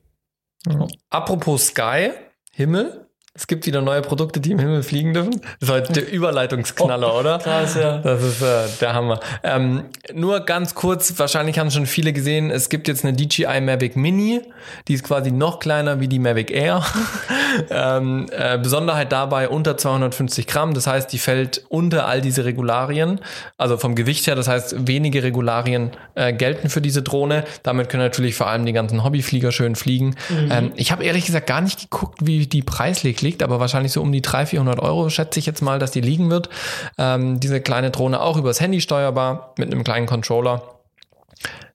Apropos Sky, Himmel. Es gibt wieder neue Produkte, die im Himmel fliegen dürfen. Das ist heute der [LAUGHS] Überleitungsknaller, oder? Krass, ja. Das ist äh, der Hammer. Ähm, nur ganz kurz, wahrscheinlich haben schon viele gesehen, es gibt jetzt eine DJI Mavic Mini, die ist quasi noch kleiner wie die Mavic Air. [LAUGHS] ähm, äh, Besonderheit dabei unter 250 Gramm, das heißt, die fällt unter all diese Regularien, also vom Gewicht her, das heißt, wenige Regularien äh, gelten für diese Drohne. Damit können natürlich vor allem die ganzen Hobbyflieger schön fliegen. Ähm, ich habe ehrlich gesagt gar nicht geguckt, wie die preislich liegt, aber wahrscheinlich so um die 300, 400 Euro schätze ich jetzt mal, dass die liegen wird. Ähm, diese kleine Drohne auch übers Handy steuerbar mit einem kleinen Controller.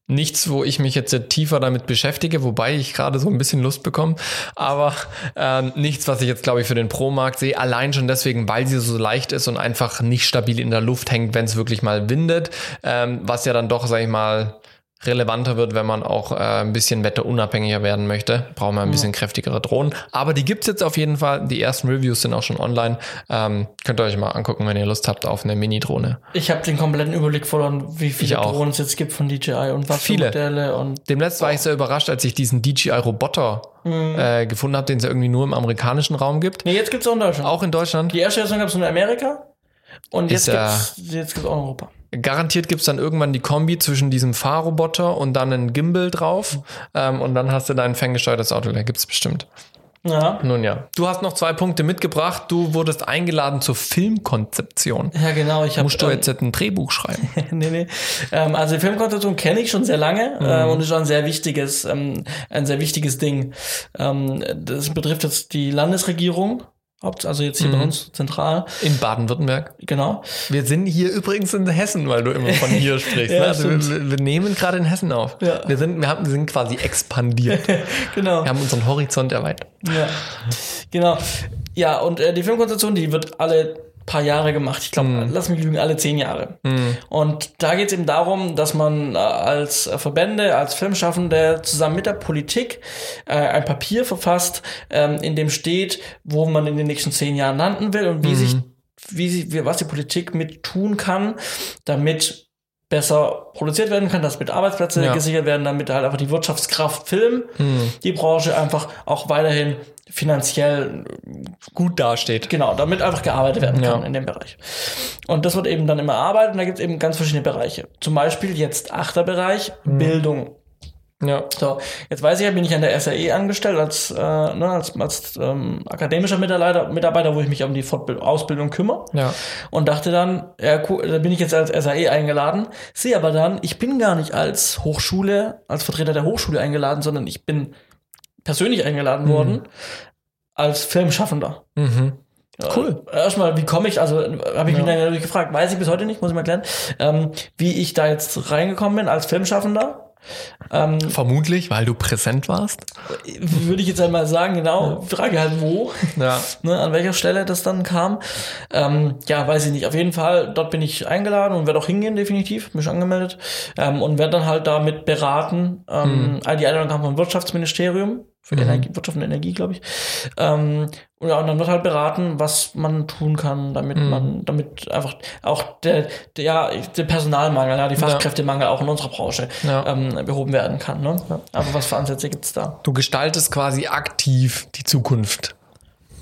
Nichts, wo ich mich jetzt tiefer damit beschäftige, wobei ich gerade so ein bisschen Lust bekomme, aber ähm, nichts, was ich jetzt, glaube ich, für den Pro-Markt sehe. Allein schon deswegen, weil sie so leicht ist und einfach nicht stabil in der Luft hängt, wenn es wirklich mal windet, ähm, was ja dann doch, sag ich mal, relevanter wird, wenn man auch äh, ein bisschen wetterunabhängiger werden möchte. Brauchen wir ein bisschen kräftigere Drohnen. Aber die gibt's jetzt auf jeden Fall. Die ersten Reviews sind auch schon online. Ähm, könnt ihr euch mal angucken, wenn ihr Lust habt auf eine Mini-Drohne. Ich habe den kompletten Überblick verloren, wie viele. Drohnen es jetzt gibt von DJI und was Viele. für Modelle und Demnächst war ich sehr überrascht, als ich diesen DJI-Roboter äh, gefunden habe, den es ja irgendwie nur im amerikanischen Raum gibt. Nee, jetzt gibt's auch in Deutschland. Auch in Deutschland. Die erste Version gab's nur in Amerika und jetzt Ist ja- gibt's jetzt gibt's auch in Europa. Garantiert gibt's dann irgendwann die Kombi zwischen diesem Fahrroboter und dann einen Gimbal drauf. Ähm, und dann hast du dein ferngesteuertes Auto. Da gibt's bestimmt. Ja. Nun ja. Du hast noch zwei Punkte mitgebracht. Du wurdest eingeladen zur Filmkonzeption. Ja, genau. Ich habe Musst du jetzt ein Drehbuch schreiben? [LAUGHS] nee, nee. Ähm, also Filmkonzeption kenne ich schon sehr lange Mhm. ähm, und ist schon ein sehr wichtiges, ähm, ein sehr wichtiges Ding. Ähm, das betrifft jetzt die Landesregierung, also jetzt hier Mhm. bei uns zentral, In Baden-Württemberg. genau. Wir sind hier übrigens in Hessen, weil du immer von [LAUGHS] hier sprichst. Ja, ne? also wir, wir nehmen gerade in Hessen auf. Ja. Wir, sind, wir, haben, wir sind quasi expandiert. [LAUGHS] Genau. Wir haben unseren Horizont erweitert. Ja, genau. Ja, und äh, die Filmkonzeption, die wird alle paar Jahre gemacht. Ich glaube, Mhm. lass mich lügen, alle zehn Jahre. Und da geht es eben darum, dass man äh, als äh, Verbände, als Filmschaffende zusammen mit der Politik äh, ein Papier verfasst, ähm, in dem steht, wo man in den nächsten zehn Jahren landen will und wie sich, wie sie, was die Politik mit tun kann, damit besser produziert werden kann, dass mit Arbeitsplätze Ja. gesichert werden, damit halt einfach die Wirtschaftskraft Film, die Branche einfach auch weiterhin finanziell Gut dasteht. Genau, damit einfach gearbeitet werden kann Ja. in dem Bereich. Und das wird eben dann immer erarbeitet und da gibt es eben ganz verschiedene Bereiche. Zum Beispiel jetzt achter Bereich, Mhm. Bildung. Ja. So, jetzt weiß ich ja, bin ich an der SAE angestellt als, äh, ne, als, als ähm, akademischer Mitarbeiter, Mitarbeiter, wo ich mich um die Fortbild Ausbildung kümmere. Ja. Und dachte dann, ja, cool, da bin ich jetzt als SAE eingeladen, sehe aber dann, ich bin gar nicht als Hochschule, als Vertreter der Hochschule eingeladen, sondern ich bin persönlich eingeladen worden als Filmschaffender. Mhm. Cool. Äh, Erstmal, wie komme ich, also habe ich mich dann natürlich gefragt, weiß ich bis heute nicht, muss ich mal erklären, ähm, wie ich da jetzt reingekommen bin als Filmschaffender. Ähm, Vermutlich, weil du präsent warst. würde ich jetzt einmal sagen, genau, Frage halt wo, Ja. [LAUGHS] ne, an welcher Stelle das dann kam. Ähm, ja, weiß ich nicht. Auf jeden Fall, dort bin ich eingeladen und werde auch hingehen, definitiv, mich angemeldet. Ähm, und werde dann halt damit beraten. Ähm, Die Einladung kam vom Wirtschaftsministerium für Energie, Wirtschaft und Energie, glaube ich. Ähm, und, ja, dann wird halt beraten, was man tun kann, damit man, damit einfach auch der, der, ja, der Personalmangel, ja, die Fachkräftemangel auch in unserer Branche Ja. ähm, behoben werden kann. Ne? Aber was für Ansätze gibt's da? Du gestaltest quasi aktiv die Zukunft.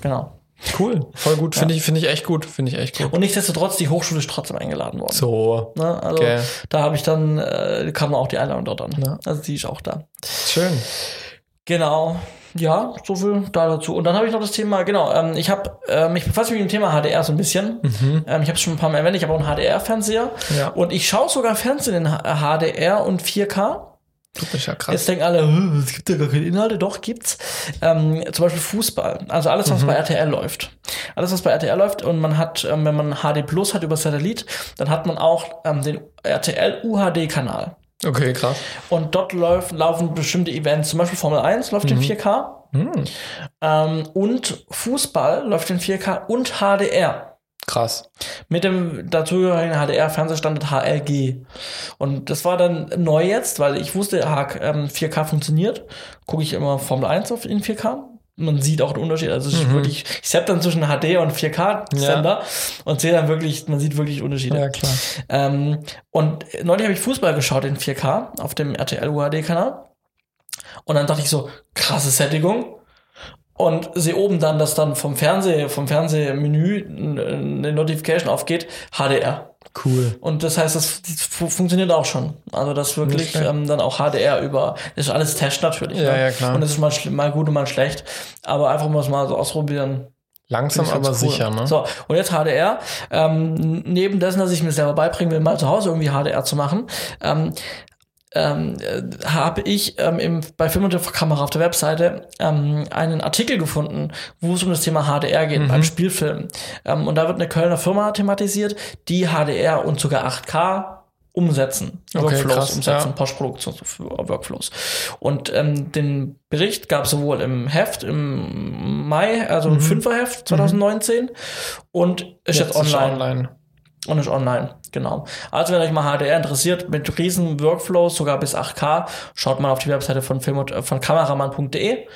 Genau. Cool. Voll gut. Finde ich, finde ich echt gut. Finde ich echt gut. Und nichtsdestotrotz, die Hochschule ist trotzdem eingeladen worden. So. Ne? Also Okay. da habe ich dann, äh, kam auch die Einladung dort an. Ja. Also die ist auch da. Schön. Genau. Ja, so viel da dazu. Und dann habe ich noch das Thema, genau, ähm, ich habe, ähm, ich befasse mich mit dem Thema HDR so ein bisschen. Ähm, ich habe es schon ein paar Mal erwähnt, ich habe auch einen HDR-Fernseher. Ja. Und ich schaue sogar Fernsehen in HDR und 4K. Du bist ja krass. Jetzt denken alle, "Hm, es gibt ja gar keine Inhalte. Doch, gibt's. Ähm, zum Beispiel Fußball. Also alles, was bei RTL läuft. Alles, was bei RTL läuft und man hat, ähm, wenn man HD Plus hat über Satellit, dann hat man auch ähm, den RTL UHD-Kanal. Okay, krass. Und dort läuft, laufen bestimmte Events, zum Beispiel Formel 1 läuft in 4K. Ähm, und Fußball läuft in 4K und HDR. Krass. Mit dem dazugehörigen HDR-Fernsehstandard HLG. Und das war dann neu jetzt, weil ich wusste, ah, ähm, 4K funktioniert. Gucke ich immer Formel 1 auf in 4K. Man sieht auch den Unterschied. Also ist wirklich, ich sepp dann zwischen HD und 4K-Sender und sehe dann wirklich, man sieht wirklich Unterschiede. Ja, klar. Ähm, und neulich habe ich Fußball geschaut in 4K auf dem RTL UHD-Kanal. Und dann dachte ich so, krasse Sättigung. Und sehe oben dann, dass dann vom Fernseh, vom Fernsehmenü eine Notification aufgeht, HDR. Cool. Und das heißt, das, das fu- funktioniert auch schon. Also das wirklich ähm, dann auch HDR über, das ist alles Test natürlich. Ja, ne? ja, klar. Und das ist mal, mal gut und mal schlecht. Aber einfach mal mal so ausprobieren. Langsam aber cool. sicher, ne? So, und jetzt HDR. Ähm, neben dessen, dass ich mir selber beibringen will, mal zu Hause irgendwie HDR zu machen, ähm, ähm, äh, habe ich ähm, im, bei Film und Kamera auf der Webseite ähm, einen Artikel gefunden, wo es um das Thema HDR geht Mhm. beim Spielfilm. Ähm, und da wird eine Kölner Firma thematisiert, die HDR und sogar 8K umsetzen, Okay, Workflows krass, umsetzen, ja. Postproduktion Workflows. Und ähm, den Bericht gab es sowohl im Heft im Mai, also Mhm. im Fünferheft 2019 und ist jetzt, ist online. online. Und ist online, genau. Also wenn euch mal HDR interessiert, mit riesen Workflows, sogar bis 8K, schaut mal auf die Webseite von Film und, äh, von kameramann.de.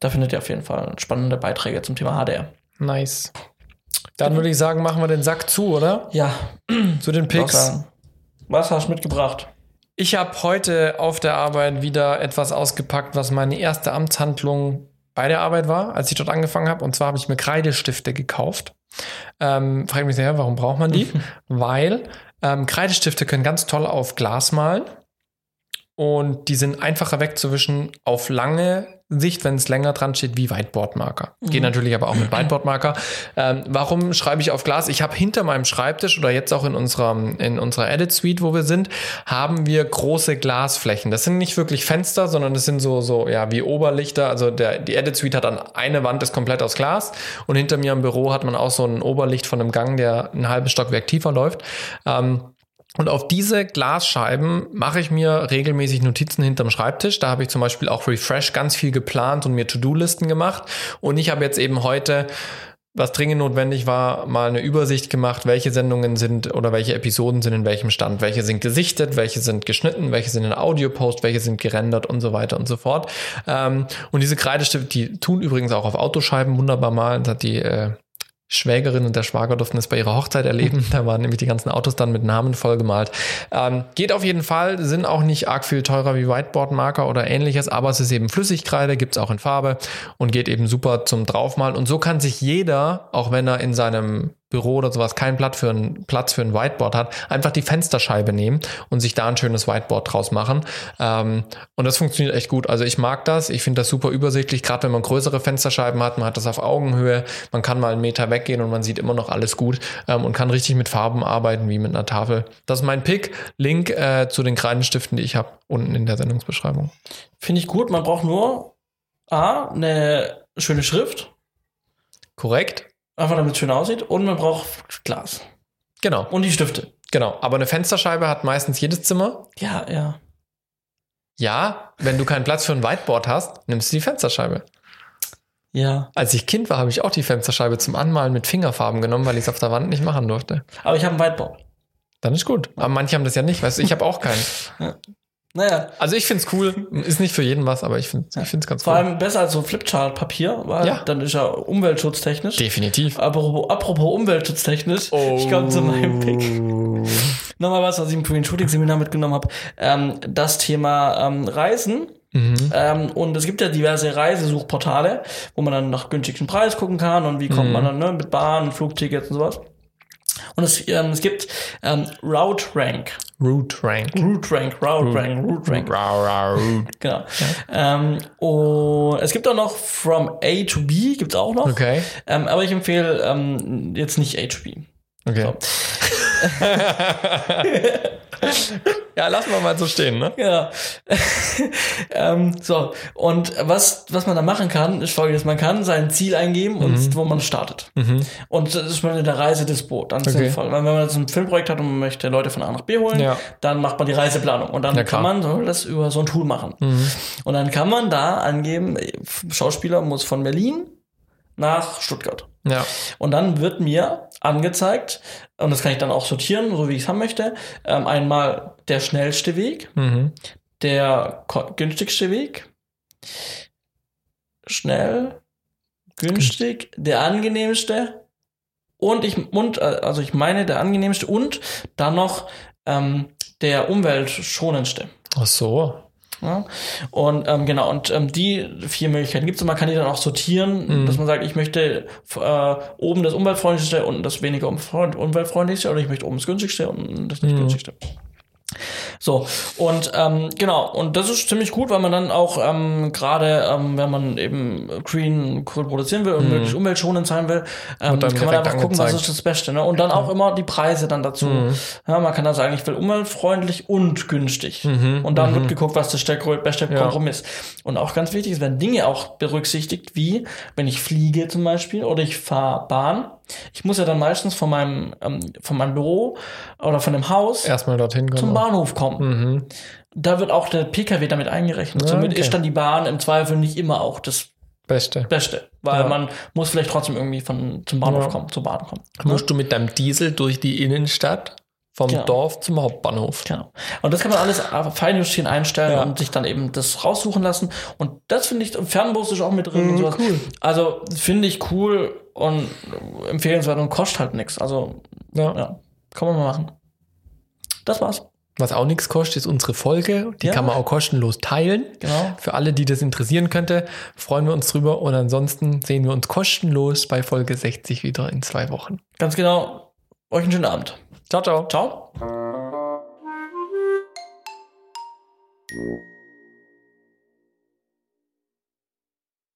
Da findet ihr auf jeden Fall spannende Beiträge zum Thema HDR. Nice. Dann würde ich sagen, machen wir den Sack zu, oder? Ja, Zu den Picks. Was hast du mitgebracht? Ich habe heute auf der Arbeit wieder etwas ausgepackt, was meine erste Amtshandlung bei der Arbeit war, als ich dort angefangen habe. Und zwar habe ich mir Kreidestifte gekauft. Ähm, frage mich sehr, warum braucht man die? [LAUGHS] Weil ähm, Kreidestifte können ganz toll auf Glas malen. Und die sind einfacher wegzuwischen auf lange Sicht, wenn es länger dran steht, wie Whiteboardmarker. Geht natürlich aber auch mit Whiteboardmarker. Ähm, warum schreibe ich auf Glas? Ich habe hinter meinem Schreibtisch oder jetzt auch in unserer, in unserer Edit Suite, wo wir sind, haben wir große Glasflächen. Das sind nicht wirklich Fenster, sondern das sind so, so ja, wie Oberlichter. Also der, die Edit Suite hat dann eine Wand, ist komplett aus Glas. Und hinter mir im Büro hat man auch so ein Oberlicht von einem Gang, der ein halbes Stockwerk tiefer läuft. Ähm, und auf diese Glasscheiben mache ich mir regelmäßig Notizen hinterm Schreibtisch. Da habe ich zum Beispiel auch Refresh ganz viel geplant und mir To-Do-Listen gemacht. Und ich habe jetzt eben heute, was dringend notwendig war, mal eine Übersicht gemacht, welche Sendungen sind oder welche Episoden sind in welchem Stand. Welche sind gesichtet, welche sind geschnitten, welche sind in Audio-Post, welche sind gerendert und so weiter und so fort. Ähm, und diese Kreidestifte, die tun übrigens auch auf Autoscheiben wunderbar malen. Das hat die äh, Schwägerin und der Schwager durften es bei ihrer Hochzeit erleben. Da waren nämlich die ganzen Autos dann mit Namen vollgemalt. Ähm, geht auf jeden Fall, sind auch nicht arg viel teurer wie Whiteboard-Marker oder ähnliches, aber es ist eben Flüssigkreide, gibt's auch in Farbe und geht eben super zum Draufmalen. Und so kann sich jeder, auch wenn er in seinem Büro oder sowas keinen Platz für ein, Platz für ein Whiteboard hat, einfach die Fensterscheibe nehmen und sich da ein schönes Whiteboard draus machen. Ähm, und das funktioniert echt gut. Also ich mag das. Ich finde das super übersichtlich, gerade wenn man größere Fensterscheiben hat. Man hat das auf Augenhöhe. Man kann mal einen Meter weggehen und man sieht immer noch alles gut ähm, und kann richtig mit Farben arbeiten wie mit einer Tafel. Das ist mein Pick. Link äh, zu den Kreidenstiften, die ich habe, unten in der Sendungsbeschreibung. Finde ich gut. Man braucht nur A, eine schöne Schrift, Korrekt? Einfach damit es schön aussieht, und man braucht Glas. Genau, Und die Stifte. genau. Aber eine Fensterscheibe hat meistens jedes Zimmer. Ja, ja. Ja, wenn du keinen Platz für ein Whiteboard hast, nimmst du die Fensterscheibe. Ja. Als ich Kind war, habe ich auch die Fensterscheibe zum Anmalen mit Fingerfarben genommen, weil ich es auf der Wand nicht machen durfte. Aber ich habe ein Whiteboard. Dann ist gut. Aber manche haben das ja nicht, weißt du, ich habe auch keinen. Naja, Also ich finde es cool. Ist nicht für jeden was, aber ich finde ich es ganz vor cool. allem besser als so Flipchart-Papier, weil Ja. dann ist ja umweltschutztechnisch. Definitiv. Apropos, apropos umweltschutztechnisch, ich komme zu meinem Pick. Nochmal was, was ich im Green Shooting Seminar mitgenommen habe. Ähm, das Thema ähm, Reisen. Mhm. Ähm, und es gibt ja diverse Reisesuchportale, wo man dann nach günstigsten Preis gucken kann und wie kommt Mhm. man dann ne, mit Bahn, Flugtickets und sowas. Und es, ähm, es gibt ähm, Route Rank. Root Rank. Route Rank, Route Rank, Route Rank. Rau, rau, root. Genau. Ähm, und es gibt auch noch From A to B, gibt's auch noch. Okay. Ähm, aber ich empfehle ähm, jetzt nicht A to B. Okay. So. [LAUGHS] ja, lassen wir mal so stehen, ne? Ja. [LAUGHS] ähm, so, und was, was man da machen kann, ist folgendes. Man kann sein Ziel eingeben und wo man startet. Und das ist man in der Reise des Boot. Dann Mhm. Okay. sinnvoll. Weil wenn man jetzt ein Filmprojekt hat und man möchte Leute von A nach B holen, Ja. dann macht man die Reiseplanung. Und dann Ja, kann man so das über so ein Tool machen. Mhm. Und dann kann man da angeben, Schauspieler muss von Berlin nach Stuttgart. Ja. Und dann wird mir angezeigt, und das kann ich dann auch sortieren, so wie ich es haben möchte, ähm, einmal der schnellste Weg, Mhm. der günstigste Weg, schnell, günstig, der angenehmste und ich und äh, also ich meine der angenehmste und dann noch ähm, der umweltschonendste. Ach so. Ja? Und ähm, genau, und ähm, die vier Möglichkeiten gibt es und man kann die dann auch sortieren, Mhm. dass man sagt, ich möchte äh, oben das umweltfreundlichste und das weniger umweltfreundlichste oder ich möchte oben das günstigste und das nicht Mhm. günstigste. So, und ähm, genau, und das ist ziemlich gut, weil man dann auch ähm, gerade, ähm, wenn man eben Green cool produzieren will und Mhm. möglichst umweltschonend sein will, ähm, dann kann man einfach gucken, was ist das Beste. Ne? Und dann auch immer die Preise dann dazu. Mhm. Ja, man kann dann sagen, ich will umweltfreundlich und günstig. Mhm, Und dann mhm. wird geguckt, was ist der beste Ja. Kompromiss. Und auch ganz wichtig ist, werden Dinge auch berücksichtigt, wie wenn ich fliege zum Beispiel oder ich fahre Bahn. Ich muss ja dann meistens von meinem, ähm, von meinem Büro oder von dem Haus Erstmal dorthin kommen. zum Bahnhof kommen. Mhm. Da wird auch der Pkw damit eingerechnet. Ja, Somit okay. ist dann die Bahn im Zweifel nicht immer auch das Beste. Beste, weil Ja. man muss vielleicht trotzdem irgendwie von, zum Bahnhof Ja. kommen, zur Bahn kommen. Musst du mit deinem Diesel durch die Innenstadt vom Genau. Dorf zum Hauptbahnhof. Genau. Und das kann man alles feinjustieren, einstellen Ja. und sich dann eben das raussuchen lassen. Und das finde ich, Fernbus ist auch mit drin und Mhm, sowas. cool. Also finde ich cool und empfehlenswert und kostet halt nichts. Also Ja. ja, kann man mal machen. Das war's. Was auch nichts kostet, ist unsere Folge. Die Ja. kann man auch kostenlos teilen. Genau. Für alle, die das interessieren könnte, freuen wir uns drüber. Und ansonsten sehen wir uns kostenlos bei Folge 60 wieder in zwei Wochen. Ganz genau. Euch einen schönen Abend. Ciao, ciao. Ciao.